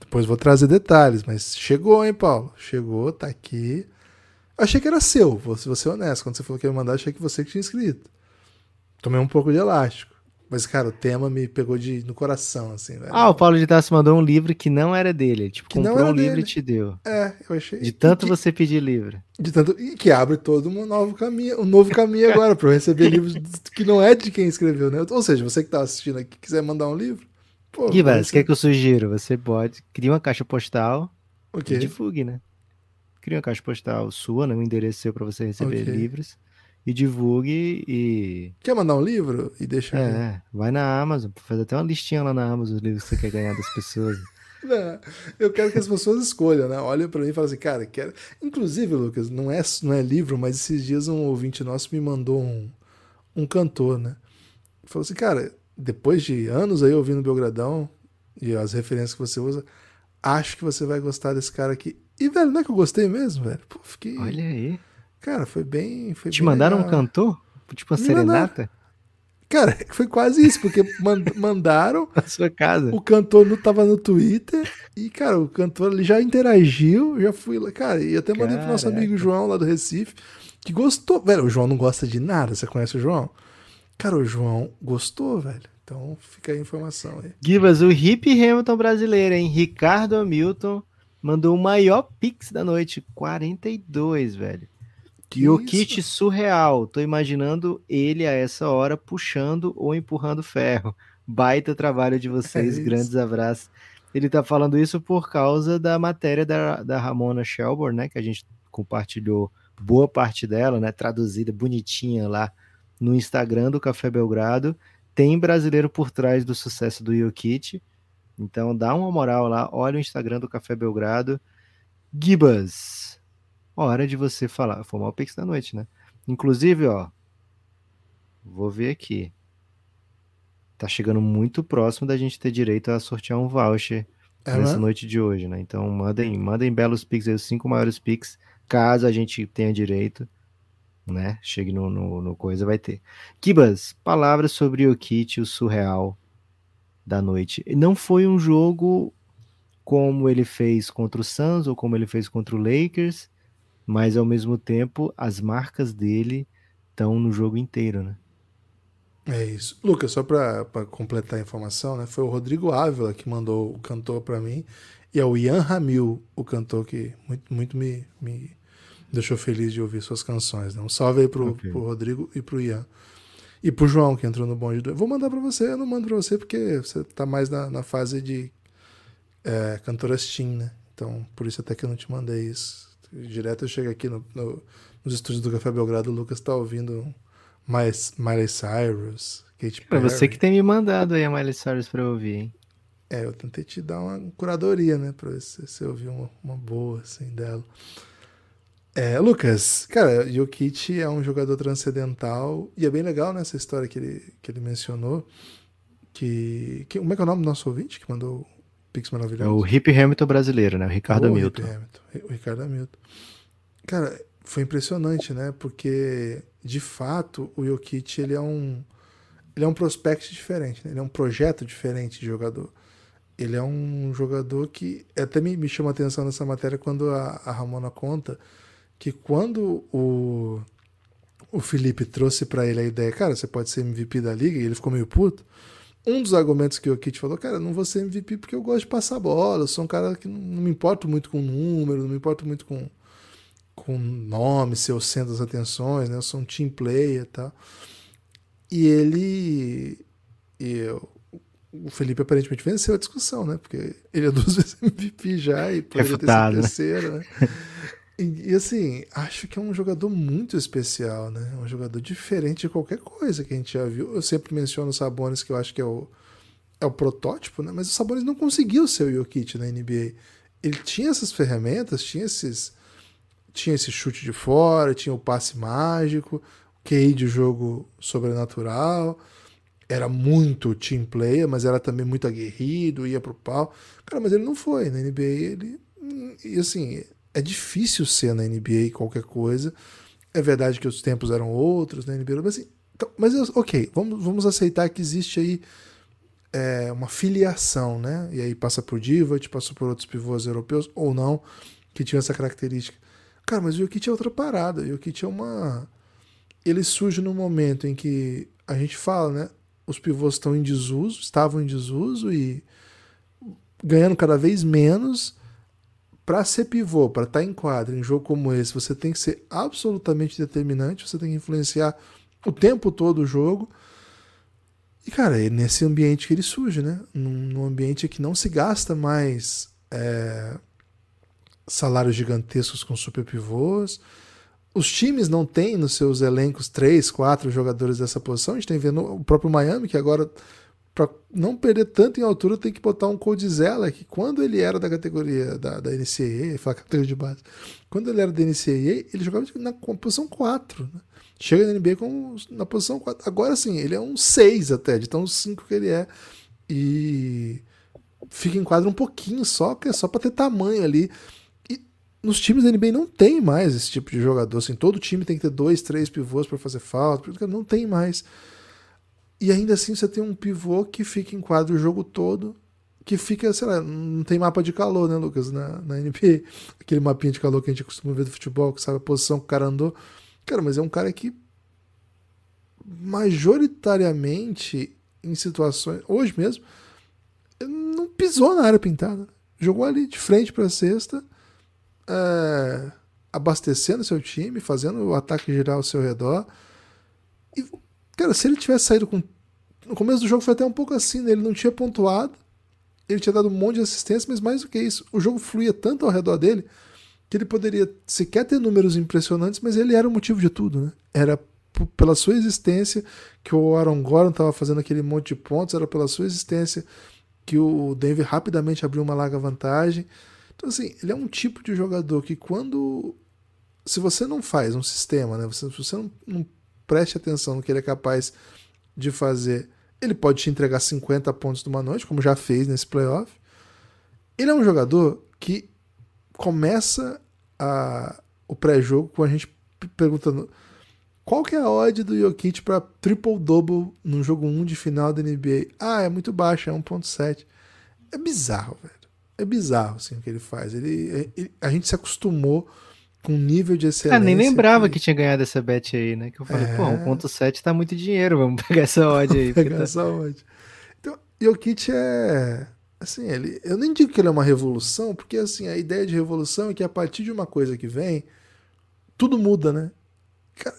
depois vou trazer detalhes, mas chegou, hein, Paulo? Chegou, tá aqui. Achei que era seu, vou, vou ser honesto. Quando você falou que ia mandar, achei que você que tinha escrito. Tomei um pouco de elástico. Mas, cara, o tema me pegou de, no coração, assim, velho. Ah, o Paulo de Tarso mandou um livro que não era dele. Ele, tipo, Que não comprou um livro dele. e te deu. É, eu achei. De tanto que, você pedir livro. de tanto E que abre todo um novo caminho, um novo caminho agora para eu receber [LAUGHS] livros que não é de quem escreveu, né? Ou seja, você que tá assistindo aqui quiser mandar um livro, Pô, Gibas, o que é que eu sugiro? Você pode criar uma caixa postal Ok. e divulgue, né? Cria uma caixa postal sua, né? Um endereço seu para você receber Ok. livros. E divulgue e. Quer mandar um livro? E deixa. É, vai na Amazon, faz até uma listinha lá na Amazon dos livros que você quer ganhar das pessoas. [LAUGHS] Não, eu quero que as pessoas escolham, né? Olhem pra mim e falem assim, cara, quero. Inclusive, Lucas, não é, não é livro, mas esses dias um ouvinte nosso me mandou um, um cantor, né? Falou assim, cara, depois de anos aí ouvindo Belgradão e as referências que você usa, acho que você vai gostar desse cara aqui. E, velho, não é que eu gostei mesmo, velho? Pô, fiquei. Olha aí. Cara, foi bem. Foi Te bem mandaram um legal. cantor? Tipo uma Me mandaram. serenata? Cara, foi quase isso, porque man- [LAUGHS] mandaram. Na sua casa. O cantor não tava no Twitter e, cara, o cantor ele já interagiu, já fui lá, cara, e até mandei pro nosso Caraca. amigo João lá do Recife, que gostou. Velho, o João não gosta de nada, você conhece o João? Cara, o João gostou, velho. Então fica a informação aí. Gibas, o Hip Hamilton brasileiro, hein? Ricardo Hamilton mandou o maior pix da noite, 42, velho. Que e o kit surreal. Tô imaginando ele a essa hora puxando ou empurrando ferro. Baita trabalho de vocês, É grandes abraços. Ele tá falando isso por causa da matéria da, da Ramona Shelburne, né? Que a gente compartilhou boa parte dela, né? Traduzida bonitinha lá no Instagram do Café Belgrado. Tem brasileiro por trás do sucesso do Yokit. Então dá uma moral lá, olha o Instagram do Café Belgrado. Gibas, hora de você falar. Foi o maior pix da noite, né? Inclusive, ó, vou ver aqui. Tá chegando muito próximo da gente ter direito a sortear um voucher É, nessa né? noite de hoje, né? Então mandem, mandem belos pix aí, os cinco maiores pix, caso a gente tenha direito, né? Chegue no, no, no coisa, vai ter. Kibas, palavras sobre o kit, o surreal da noite. Não foi um jogo como ele fez contra o Suns ou como ele fez contra o Lakers, mas ao mesmo tempo as marcas dele estão no jogo inteiro, né? É isso. Lucas, só pra completar a informação, né? Foi o Rodrigo Ávila que mandou o cantor pra mim. E é o Ian Ramil, o cantor que muito, muito me, me deixou feliz de ouvir suas canções. Né? Um salve aí pro, Ok. pro Rodrigo e pro Ian. E pro João, que entrou no bonde do. Vou mandar pra você, eu não mando pra você porque você tá mais na, na fase de é, cantoras teen, né? Então, por isso até que eu não te mandei isso. Direto eu chego aqui no, no- nos estúdios do Café Belgrado, o Lucas tá ouvindo mais Miley Cyrus, Foi Perry. você que tem me mandado aí a Miley Cyrus pra eu ouvir, hein? É, eu tentei te dar uma curadoria, né? Pra ver se você ouviu uma, uma boa, assim, dela. É, Lucas, cara, Jokic é um jogador transcendental e é bem legal, né, essa história que ele, que ele mencionou. Que, que. Como é que é o nome do nosso ouvinte que mandou o Pix É maravilhoso? o Hip Hamilton brasileiro, né? O Ricardo O Hamilton. Hamilton. O Ricardo Hamilton. Cara, foi impressionante, né? Porque, de fato, o Jokic, ele é um... Ele é um prospect diferente, né? Ele é um projeto diferente de jogador. Ele é um jogador que... Até me, me chama a atenção nessa matéria quando a, a Ramona conta que quando o, o Felipe trouxe pra ele a ideia, cara, você pode ser MVP da liga, e ele ficou meio puto, um dos argumentos que o Kit falou, cara, não vou ser MVP porque eu gosto de passar bola, eu sou um cara que não, não me importo muito com número, não me importo muito com, com nome, ser o centro das atenções, né? Eu sou um team player e tal. E ele. E eu- o Felipe aparentemente venceu a discussão, né? Porque ele é duas vezes [LAUGHS] MVP já e poderia Refutado, né? ter sido terceiro, né? [LAUGHS] E, e, assim, acho que é um jogador muito especial, né? Um jogador diferente de qualquer coisa que a gente já viu. Eu sempre menciono o Sabonis, que eu acho que é o, é o protótipo, né? Mas o Sabonis não conseguiu ser o Jokic na NBA. Ele tinha essas ferramentas, tinha esses tinha esse chute de fora, tinha o passe mágico, o QI de jogo sobrenatural, era muito team player, mas era também muito aguerrido, ia pro pau. Cara, mas ele não foi. Na NBA ele. E assim, é difícil ser na NBA qualquer coisa. É verdade que os tempos eram outros na NBA, mas assim. então- mas eu- ok, vamos, vamos aceitar que existe aí é, uma filiação, né? E aí passa por Divac, passa por outros pivôs europeus, ou não, que tinham essa característica. Cara, mas o Jokic é outra parada. O Jokic é uma. Ele surge no momento em que a gente fala, né? Os pivôs estão em desuso, estavam em desuso e ganhando cada vez menos. Para ser pivô, para estar em quadra em jogo como esse, você tem que ser absolutamente determinante, você tem que influenciar o tempo todo o jogo. E, cara, é nesse ambiente que ele surge, né? Num, num ambiente que não se gasta mais é, salários gigantescos com super pivôs. Os times não têm nos seus elencos três, quatro jogadores dessa posição. A gente tem vendo o próprio Miami, que agora, para não perder tanto em altura, tem que botar um Coldzella, que quando ele era da categoria da, da NCAA, falar categoria de base, quando ele era da NCAA, ele jogava na posição 4. Né? Chega na NBA com, na posição 4. Agora sim, ele é um 6 até, de tão 5 que ele é. E fica em quadro um pouquinho só, que é só para ter tamanho ali nos times da NBA não tem mais esse tipo de jogador. Assim, todo time tem que ter dois, três pivôs para fazer falta. Não tem mais. E ainda assim você tem um pivô que fica em quadro o jogo todo, que fica, sei lá, não tem mapa de calor, né, Lucas, na, na NBA. Aquele mapinha de calor que a gente costuma ver do futebol, que sabe a posição que o cara andou. Cara, mas é um cara que majoritariamente em situações, hoje mesmo, não pisou na área pintada. Jogou ali de frente para a cesta é, abastecendo seu time, fazendo o ataque girar ao seu redor. E, cara, se ele tivesse saído com. No começo do jogo foi até um pouco assim, né? Ele não tinha pontuado, ele tinha dado um monte de assistência, mas mais do que isso, o jogo fluía tanto ao redor dele que ele poderia sequer ter números impressionantes, mas ele era o motivo de tudo, né? Era pela sua existência que o Aaron Gordon estava fazendo aquele monte de pontos, era pela sua existência que o Denver rapidamente abriu uma larga vantagem. Então, assim, ele é um tipo de jogador que quando. Se você não faz um sistema, né? se você não, não preste atenção no que ele é capaz de fazer, ele pode te entregar 50 pontos numa noite, como já fez nesse playoff. Ele é um jogador que começa a, o pré-jogo com a gente perguntando qual que é a odd do Jokic para triple-double no jogo 1 de final da NBA? Ah, é muito baixa, é 1.7. É bizarro, velho é bizarro assim, o que ele faz. Ele, ele, a gente se acostumou com nível de excelência. Ah, nem lembrava que... que... tinha ganhado essa bet aí, né? Que eu falei, é... pô, 1.7 tá muito dinheiro, vamos pegar essa odd aí. pegar tá... essa odd. Então, Jokic é assim, ele, eu nem digo que ele é uma revolução, porque assim, a ideia de revolução é que a partir de uma coisa que vem, tudo muda, né? Cara,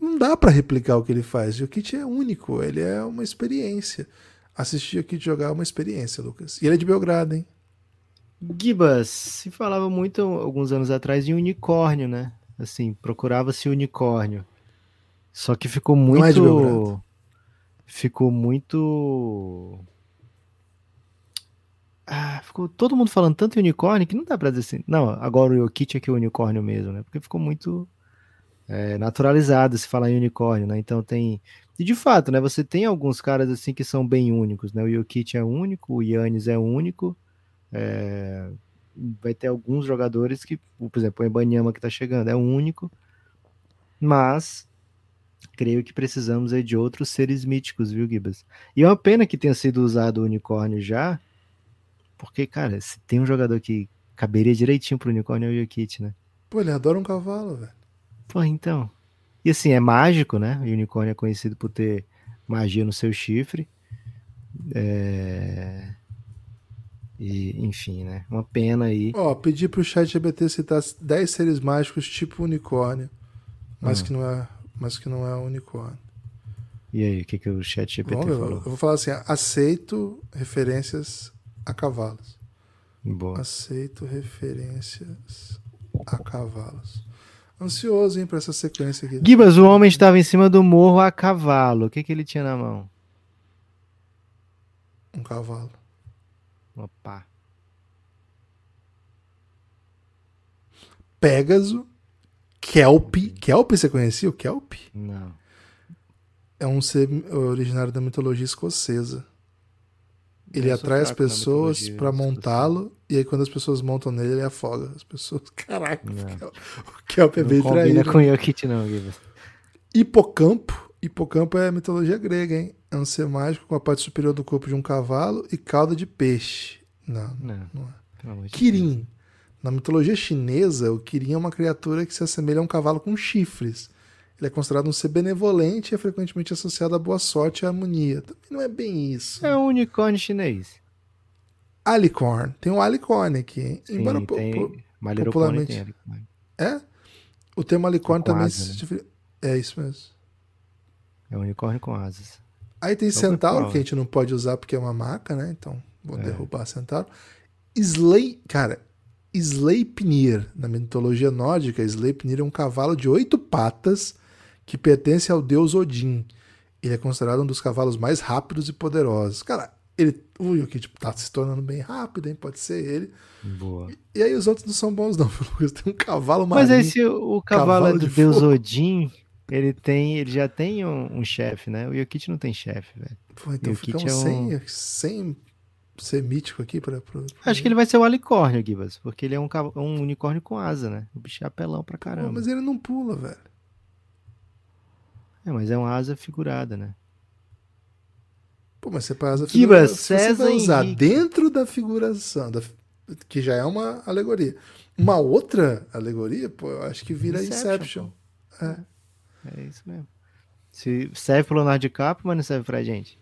não dá para replicar o que ele faz. Jokic é único, ele é uma experiência. Assistir aqui jogar é uma experiência, Lucas. E ele é de Belgrado, hein? Gibas, se falava muito alguns anos atrás de unicórnio, né? Assim, procurava-se unicórnio. Só que ficou muito. É ficou muito. Ah, ficou todo mundo falando tanto unicórnio que não dá pra dizer assim. Não, agora o Yokit é que é o unicórnio mesmo, né? Porque ficou muito é, naturalizado se falar em unicórnio, né? Então tem. E de fato, né? Você tem alguns caras assim que são bem únicos, né? O Yokit é único, o Yannis é único. É, vai ter alguns jogadores que, por exemplo, o Ebanyama que está chegando é o único, mas creio que precisamos aí de outros seres míticos, viu, Gibas? E é uma pena que tenha sido usado o unicórnio já, porque, cara, se tem um jogador que caberia direitinho pro unicórnio é o Jokic, né? Pô, ele adora um cavalo, velho. Pô, então. E assim, é mágico, né? O unicórnio é conhecido por ter magia no seu chifre. É... E, enfim, né? Uma pena aí. Ó, pedi pro chat GBT citar 10 seres mágicos tipo unicórnio, mas hum. que não é, mas que não é unicórnio. E aí, o que, que o chat GPT Bom, falou? Eu vou falar assim, aceito referências a cavalos. Boa. Aceito referências a cavalos. Ansioso, hein, pra essa sequência aqui. Gibas, o homem estava em cima do morro a cavalo. O que, que ele tinha na mão? Um cavalo. Opa. Pégaso, Kelp. Kelp, você conhecia o Kelp? Não. É um ser originário da mitologia escocesa. Ele Eu atrai as pessoas para montá-lo e aí quando as pessoas montam nele, ele afoga as pessoas. [LAUGHS] Caraca, não. o Kelp é não bem traído. Não com Yokit não, Guilherme. Hipocampo. Hipocampo é mitologia grega, hein? É um ser mágico com a parte superior do corpo de um cavalo e cauda de peixe. Não, não, não é. Kirin. Na mitologia chinesa, o Kirin é uma criatura que se assemelha a um cavalo com chifres. Ele é considerado um ser benevolente e é frequentemente associado à boa sorte e à harmonia. Também não é bem isso. É um unicórnio chinês. Alicorn. Tem um alicorn aqui. Sim, Embora tem... popularmente... tem É? O termo alicorn também... Asa, né? É isso mesmo. É um unicórnio com asas. Aí tem Só Centauro, que a gente não pode usar porque é uma maca, né? Então, vou É. derrubar Centauro. Slay, cara, Sleipnir, na mitologia nórdica, Sleipnir é um cavalo de oito patas que pertence ao deus Odin. Ele é considerado um dos cavalos mais rápidos e poderosos. Cara, ele, o Yukit tá se tornando bem rápido, hein? Pode ser ele. Boa. E aí os outros não são bons, não. [LAUGHS] Lucas. Tem um cavalo Mas marinho. esse o cavalo, é cavalo do de Deus fogo. Odin, ele tem, ele já tem um, um chefe, né? O Yokit não tem chefe, velho. Pô, então ficamos é um- sem, sem ser mítico aqui pra. pra- Acho que ele vai ser o alicórnio, Gibas, porque ele é um, um unicórnio com asa, né? O bicho é apelão pra Pô, caramba. mas ele não pula, velho. É, mas é uma asa figurada, né? Pô, mas você faz a Kiba, figura, se você César vai usar Henrique. dentro da figuração, da- que já é uma alegoria. Uma outra alegoria, pô, eu acho que vira Inception. pô. É. É isso mesmo. Se serve pro Leonardo DiCaprio, mas não serve pra gente.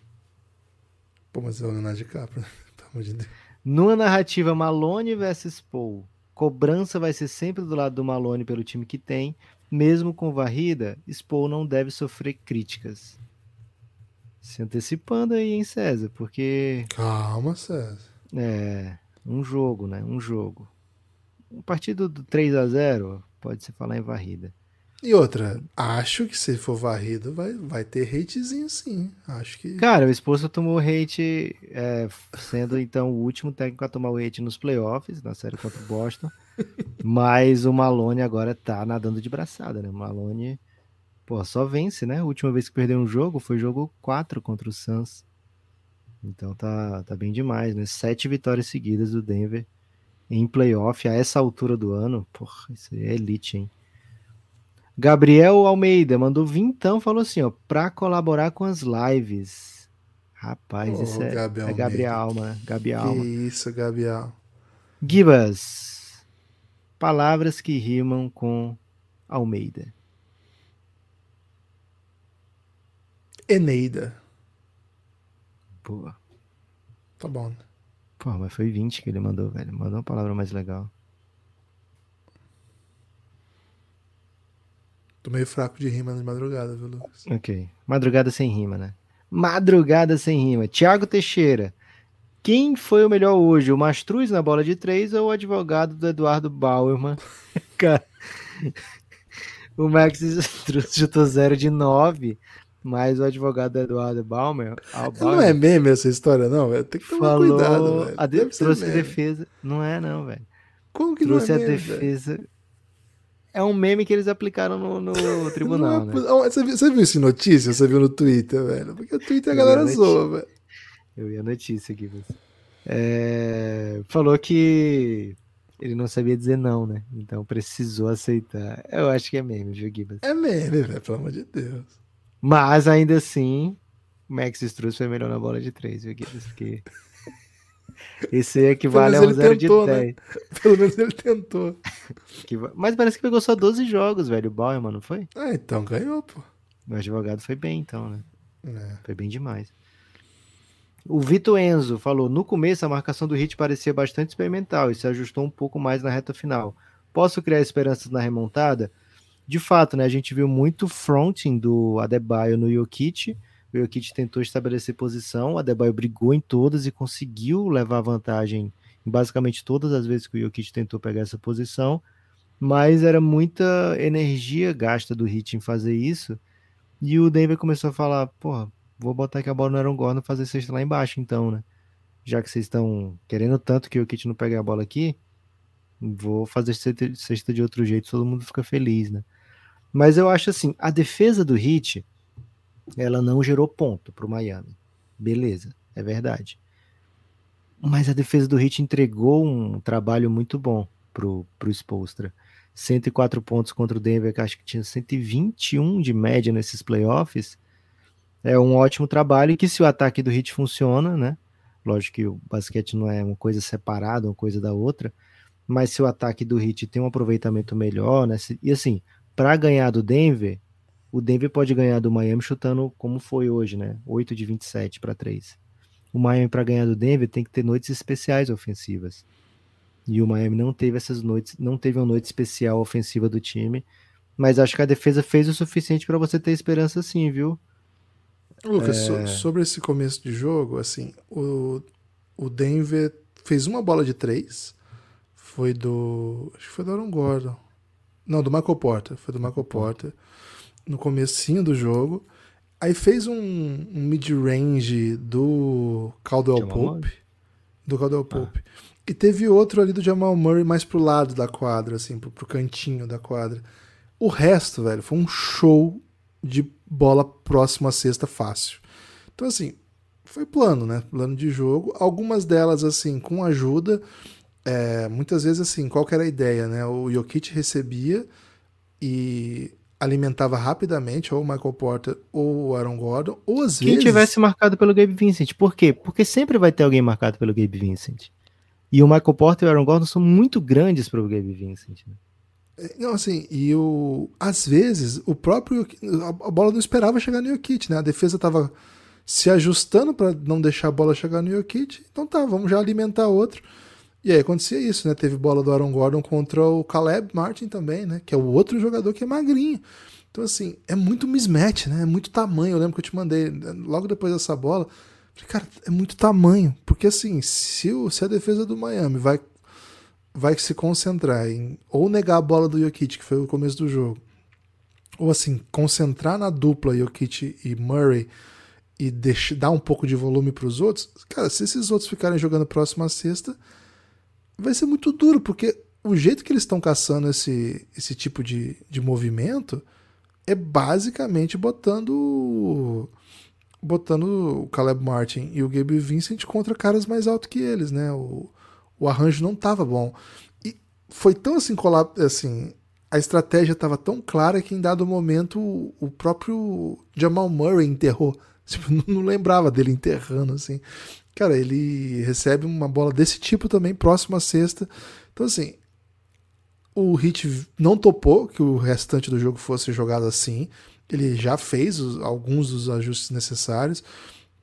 Pô, mas é o Leonardo DiCaprio, [LAUGHS] pelo amor de Deus. Numa narrativa Malone versus Paul, cobrança vai ser sempre do lado do Malone pelo time que tem, mesmo com varrida, Spo não deve sofrer críticas. Se antecipando aí, hein, César? Porque Calma, César. é um jogo, né? Um jogo. Um partido do 3 a 0 pode se falar em varrida. E outra, acho que se for varrido, vai, vai ter hatezinho sim. Acho que. Cara, o esposo tomou hate, é, sendo então o último técnico a tomar o hate nos playoffs, na série contra o Boston. [LAUGHS] Mas o Malone agora tá nadando de braçada, né? O Malone, pô, só vence, né? A última vez que perdeu um jogo foi jogo 4 contra o Suns. Então tá, tá bem demais, né? Sete vitórias seguidas do Denver em playoff a essa altura do ano. Porra, isso aí é elite, hein? Gabriel Almeida mandou vintão, falou assim, ó, pra colaborar com as lives. Rapaz, Ô, isso é, Gabi é. Gabriel Alma? Gabi que Alma. isso, Gabriel. Gibas. Palavras que rimam com Almeida. Eneida. Boa. Tá bom. Pô, mas foi 20 que ele mandou, velho. Mandou uma palavra mais legal. Tô meio fraco de rima de madrugada, viu, Lucas? Ok. Madrugada sem rima, né? Madrugada sem rima. Tiago Teixeira. Quem foi o melhor hoje? O Mastruz na bola de três ou o advogado do Eduardo Bauerman? [LAUGHS] Cara, o Max chutou 0 de 9, mas o advogado do Eduardo Baumer, ah, Não é meme essa história, não, velho. Tem que tomar falou, cuidado, velho. a de- trouxe a defesa. Não é, não, velho. Como que Trouxe não a é meme, velho? É um meme que eles aplicaram no, no [LAUGHS] tribunal, né? é Ah, Você viu, você viu isso em notícia? Você viu no Twitter, velho? Porque o Twitter a galera zoa, velho. Eu vi a notícia aqui. Mas... É, Falou que ele não sabia dizer não, né? Então precisou aceitar. Eu acho que é meme, viu, Gibas? É meme, velho, pelo amor de Deus. Mas ainda assim, o Max Struz foi melhor na bola de três, viu, Gibas? Porque esse aí equivale a menos um ele 0 de tentou, né? 10. [LAUGHS] Pelo menos ele tentou. Mas parece que pegou só 12 jogos, velho, o Bauer, não foi? Ah, então ganhou, pô. O advogado foi bem, então, né? É. Foi bem demais. O Vitor Enzo falou: no começo a marcação do Hit parecia bastante experimental e se ajustou um pouco mais na reta final. Posso criar esperanças na remontada? De fato, né? A gente viu muito fronting do Adebayo no Jokic. O Jokic tentou estabelecer posição, o Adebayo brigou em todas e conseguiu levar vantagem em basicamente todas as vezes que o Jokic tentou pegar essa posição, mas era muita energia gasta do Hit em fazer isso. E o Denver começou a falar, porra, vou botar aqui a bola no Aaron Gordon fazer cesta lá embaixo, então, né? Já que vocês estão querendo tanto que o Kit não pegue a bola aqui, vou fazer cesta- de outro jeito, todo mundo fica feliz, né? Mas eu acho assim, a defesa do Heat, ela não gerou ponto pro Miami. Beleza, é verdade. Mas a defesa do Heat entregou um trabalho muito bom pro, pro Spolstra. 104 pontos contra o Denver, que acho que tinha 121 de média nesses playoffs. É um ótimo trabalho e que se o ataque do Heat funciona, né? Lógico que o basquete não é uma coisa separada, uma coisa da outra, mas se o ataque do Heat tem um aproveitamento melhor, né? E assim, para ganhar do Denver, o Denver pode ganhar do Miami chutando como foi hoje, né? 8 de 27 para 3. O Miami para ganhar do Denver tem que ter noites especiais ofensivas. E o Miami não teve essas noites, não teve uma noite especial ofensiva do time, mas acho que a defesa fez o suficiente para você ter esperança sim, viu? Lucas, so- sobre esse começo de jogo, assim, o, o Denver fez uma bola de três. Foi do. Acho que foi do Aaron Gordon. Não, do Michael Porter. Foi do Michael Porter. No comecinho do jogo. Aí fez um, um mid-range do Caldwell Pope. Do Caldwell Pope. E teve outro ali do Jamal Murray mais pro lado da quadra, assim, pro, pro cantinho da quadra. O resto, velho, foi um show de bola próxima à cesta fácil. Então, assim, foi plano, né? Plano de jogo. Algumas delas, assim, com ajuda. É, muitas vezes, assim, qual que era a ideia, né? O Jokic recebia e alimentava rapidamente ou o Michael Porter ou o Aaron Gordon, ou às Quem vezes... tivesse marcado pelo Gabe Vincent. Por quê? Porque sempre vai ter alguém marcado pelo Gabe Vincent. E o Michael Porter e o Aaron Gordon são muito grandes para o Gabe Vincent. né? Não, assim, e o. Às vezes, o próprio. A bola não esperava chegar no Jokic, né? A defesa tava se ajustando para não deixar a bola chegar no Jokic. Então tá, vamos já alimentar outro. E aí acontecia isso, né? Teve bola do Aaron Gordon contra o Caleb Martin também, né? Que é o outro jogador que é magrinho. Então, assim, é muito mismatch, né? É muito tamanho. Eu lembro que eu te mandei, logo depois dessa bola. Falei, cara, é muito tamanho. Porque, assim, se, o, se a defesa do Miami vai vai se concentrar em ou negar a bola do Jokic, que foi o começo do jogo, ou assim, concentrar na dupla Jokic e Murray e deixar, dar um pouco de volume para os outros, cara, se esses outros ficarem jogando próximo à sexta, vai ser muito duro, porque o jeito que eles estão caçando esse, esse tipo de, de movimento é basicamente botando botando o Caleb Martin e o Gabe Vincent contra caras mais altos que eles, né? O, o arranjo não tava bom. E foi tão assim, assim a estratégia estava tão clara que em dado momento o, próprio Jamal Murray enterrou. [LAUGHS] Tipo, não lembrava dele enterrando assim. Cara, ele recebe uma bola desse tipo também próximo à sexta. Então assim, o Hit não topou que o restante do jogo fosse jogado assim. Ele já fez os- alguns dos ajustes necessários.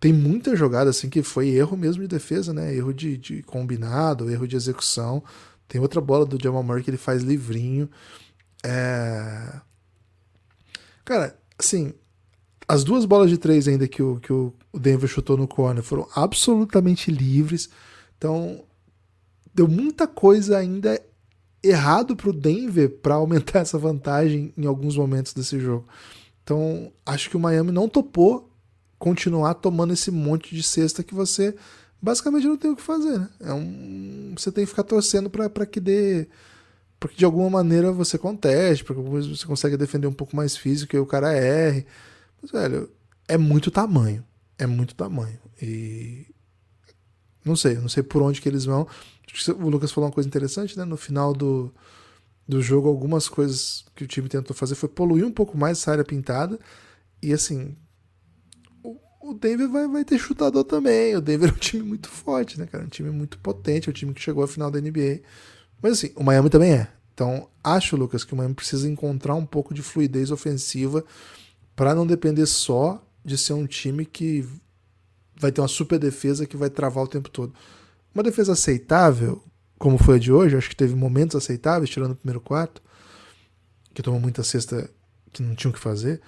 Tem muita jogada assim que foi erro mesmo de defesa, né? Erro de, de combinado, erro de execução. Tem outra bola do Jamal Murray que ele faz livrinho. É... Cara, assim, as duas bolas de três ainda que o, que o Denver chutou no corner foram absolutamente livres. Então, deu muita coisa ainda errado pro Denver para aumentar [LAUGHS] essa vantagem em alguns momentos desse jogo. Então, acho que o Miami não topou continuar tomando esse monte de cesta que você basicamente não tem o que fazer, né? É um, você tem que ficar torcendo para que dê porque de alguma maneira você conteste, porque você consegue defender um pouco mais físico e o cara erre. Mas, velho, é muito tamanho. É muito tamanho. E. Não sei, não sei por onde que eles vão. O Lucas falou uma coisa interessante, né? No final do, do jogo, algumas coisas que o time tentou fazer foi poluir um pouco mais essa área pintada. E assim. o- Denver vai, vai ter chutador também. O Denver é um time muito forte, né, cara? Um time muito potente. É o time que chegou à final da NBA. Mas assim, o Miami também é. Então, acho, Lucas, que o Miami precisa encontrar um pouco de fluidez ofensiva para não depender só de ser um time que vai ter uma super defesa que vai travar o tempo todo. Uma defesa aceitável, como foi a de hoje, acho que teve momentos aceitáveis, tirando o primeiro quarto, que tomou muita cesta que não tinha o que fazer.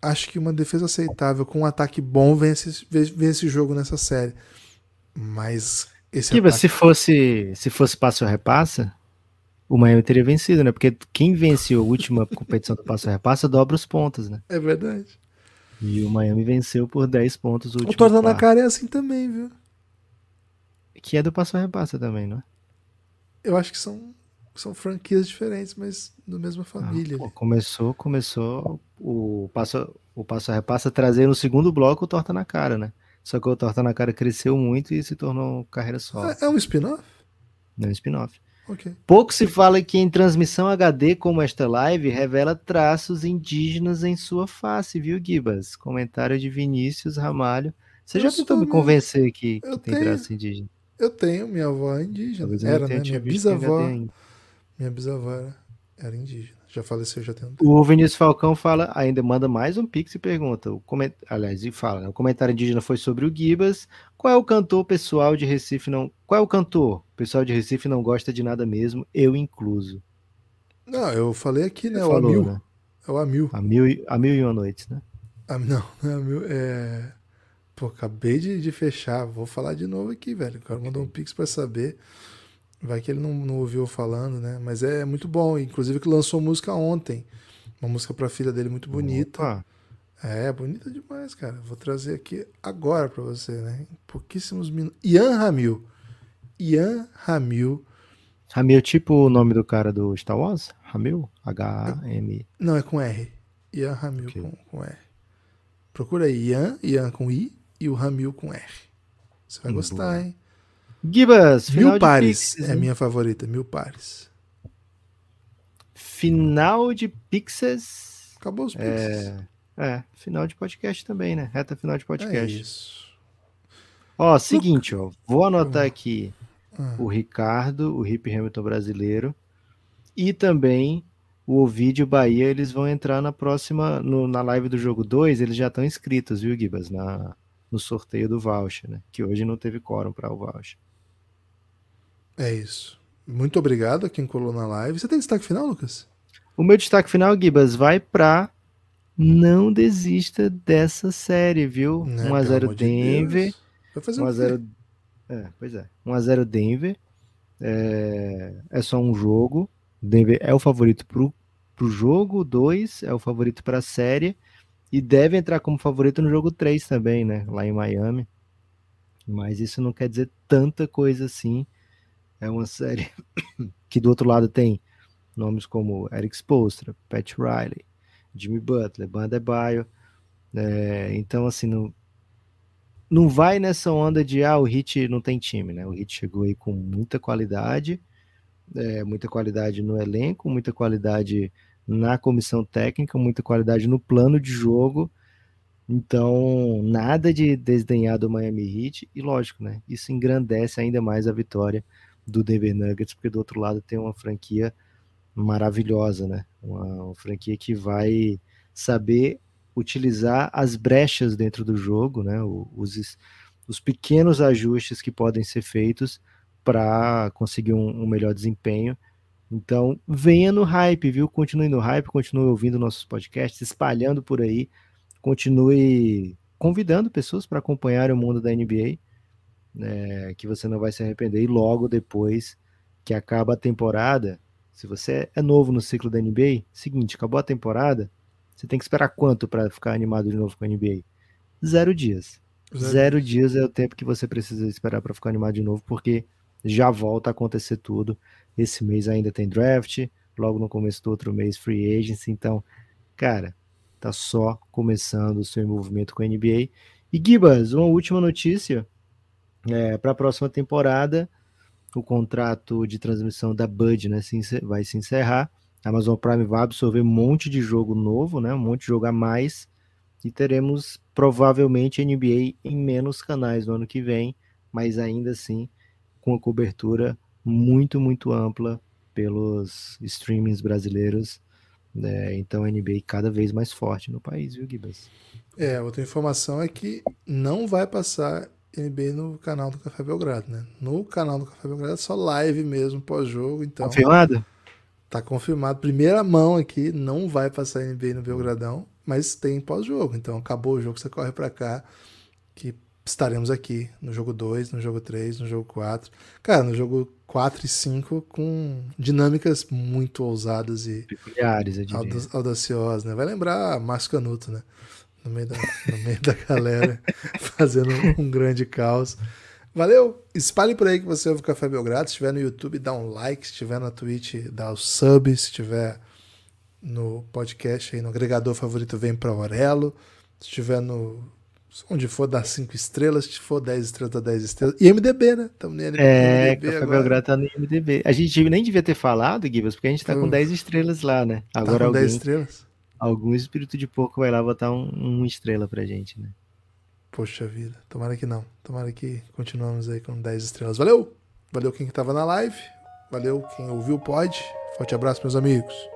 Acho que uma defesa aceitável com um ataque bom vence, vence esse jogo nessa série. Mas esse Kiba, ataque... se fosse se fosse passo a repassa, o Miami teria vencido, né? Porque quem venceu a última competição do passo a repassa dobra os pontos, né? É verdade. E o Miami venceu por 10 pontos o O último torta na cara é assim também, viu? que é do passo a repassa também, não é? Eu acho que são, são franquias diferentes, mas da mesma família. Ah, pô, começou, começou o passo, o passo a repassa trazer no segundo bloco o torta na cara, né? Só que o torta na cara cresceu muito e se tornou carreira solo, Ah, é um spin-off? não é um spin-off. Ok. Pouco se fala que em transmissão HD como esta live revela traços indígenas em sua face, viu, Gibas? Comentário de Vinícius Ramalho. Você Eu já tentou me convencer que, que tem tenho. traço indígena? Eu tenho, minha avó é indígena. Talvez Era, né? Minha bisavó. Minha bisavó era, era indígena. Já faleceu, já tem um O Vinícius Falcão fala, ainda manda mais um pix e pergunta. O coment... Aliás, e fala, né? o comentário indígena foi sobre o Gibas. Qual é o cantor pessoal de Recife não. Qual é o cantor? Pessoal de Recife não gosta de nada mesmo, eu incluso. Não, eu falei aqui, né? Você o falou, Amil. né? É o Amil. A mil, e- a mil e uma noites, né? Ah, não, [LAUGHS] não, meu, é. Pô, acabei de, de fechar. Vou falar de novo aqui, velho. O cara mandou um pix pra saber. Vai que ele não, não ouviu falando, né? Mas é muito bom. Inclusive que lançou música ontem. Uma música pra filha dele muito bonita. Opa. É, bonita demais, cara. Vou trazer aqui agora pra você, né? Em pouquíssimos minutos. Ian Ramil. Ian Ramil. Ramil, tipo o nome do cara do Star Wars? Ramil? H-M. Não, é com R. Ian Ramil Ok. com, com R. Procura aí, Ian, Ian com I e o Ramil com R. Você vai Hum, gostar, boa. hein? Gibas, Mil pares Pixies, é a hein? minha favorita, mil pares. Final de Pixies. Acabou os pixels. É, final de podcast também, né? Reta final de É, podcast. isso. Ó, seguinte, ó. Vou anotar Hum. aqui Ah, o Ricardo, o Hip Hamilton brasileiro. E também o Ovidio Bahia, eles vão entrar na próxima, no- na live do jogo 2, eles já estão inscritos, viu, Gibas? Na, no sorteio do voucher, né? Que hoje não teve quórum para o voucher. É isso. Muito obrigado a quem colou na live. Você tem destaque final, Lucas? O meu destaque final, Gibas, vai para não desista dessa série, viu? Né, 1x0 pelo amor de Denver. Vai fazer o quê? 1x0. É, pois é. 1x0 Denver. É, é só um jogo. Denver é o favorito pro, pro jogo 2, é o favorito para a série. E deve entrar como favorito no jogo 3 também, né? Lá em Miami. Mas isso não quer dizer tanta coisa assim. É uma série [COUGHS] que do outro lado tem nomes como Eric Spoelstra, Pat Riley, Jimmy Butler, Banda Baio. É, então, assim, não, não vai nessa onda de ah, o Hit não tem time, né? O Hit chegou aí com muita qualidade, é, muita qualidade no elenco, muita qualidade na comissão técnica, muita qualidade no plano de jogo. Então, nada de desdenhar do Miami Heat, e lógico, né? Isso engrandece ainda mais a vitória do Denver Nuggets, porque do outro lado tem uma franquia maravilhosa, né? Uma, uma franquia que vai saber utilizar as brechas dentro do jogo, né? Os, os pequenos ajustes que podem ser feitos para conseguir um, um melhor desempenho. Então, venha no hype, viu? Continue no hype, continue ouvindo nossos podcasts, espalhando por aí, continue convidando pessoas para acompanhar o mundo da NBA, né, que você não vai se arrepender. E logo depois que acaba a temporada, se você é novo no ciclo da NBA, seguinte, acabou a temporada, você tem que esperar quanto para ficar animado de novo com a NBA? Zero dias. Zero Zero, dias é o tempo que você precisa esperar para ficar animado de novo, porque já volta a acontecer tudo. Esse mês ainda tem draft, logo no começo do outro mês free agency, então, cara, tá só começando o seu envolvimento com a NBA. E Gibas, uma última notícia é, para a próxima temporada, o contrato de transmissão da Bud né, vai se encerrar. A Amazon Prime vai absorver um monte de jogo novo, né, um monte de jogo a mais, e teremos provavelmente NBA em menos canais no ano que vem, mas ainda assim com a cobertura muito, muito ampla pelos streamings brasileiros. né, então a NBA cada vez mais forte no país, viu, Gibas? É, outra informação é que não vai passar NBA no canal do Café Belgrado, né? No canal do Café Belgrado é só live mesmo, pós-jogo, então Confirmado? tá confirmado. Primeira mão aqui, não vai passar NBA no Belgradão, mas tem pós-jogo. Então acabou o jogo, você corre pra cá, que estaremos aqui no jogo 2, no jogo 3, no jogo 4. Cara, no jogo 4 e 5 com dinâmicas muito ousadas e Peculiares, audaciosas, né? Vai lembrar Márcio Canuto, né? No meio da, no meio da galera, [LAUGHS] fazendo um grande caos. Valeu! Espalhe por aí que você ouve o Café Belgrado. Se estiver no YouTube, dá um like. Se estiver na Twitch, dá o sub. Se estiver no podcast aí, no agregador favorito, vem para Aurelo. Se estiver no. Onde for, dá 5 estrelas. Se for 10 estrelas, dá 10 estrelas. E MDB, né? Estamos no É, MDB Café agora. Belgrado tá no IMDB. A gente nem devia ter falado, Gibas, porque a gente tá com Hum. 10 estrelas lá, né? Tá Agora com 10 alguém, estrelas? Algum espírito de porco vai lá botar um, estrela pra gente, né? Poxa vida, tomara que não. Tomara que continuamos aí com 10 estrelas. Valeu! Valeu quem estava na live. Valeu quem ouviu pode. Forte abraço, meus amigos.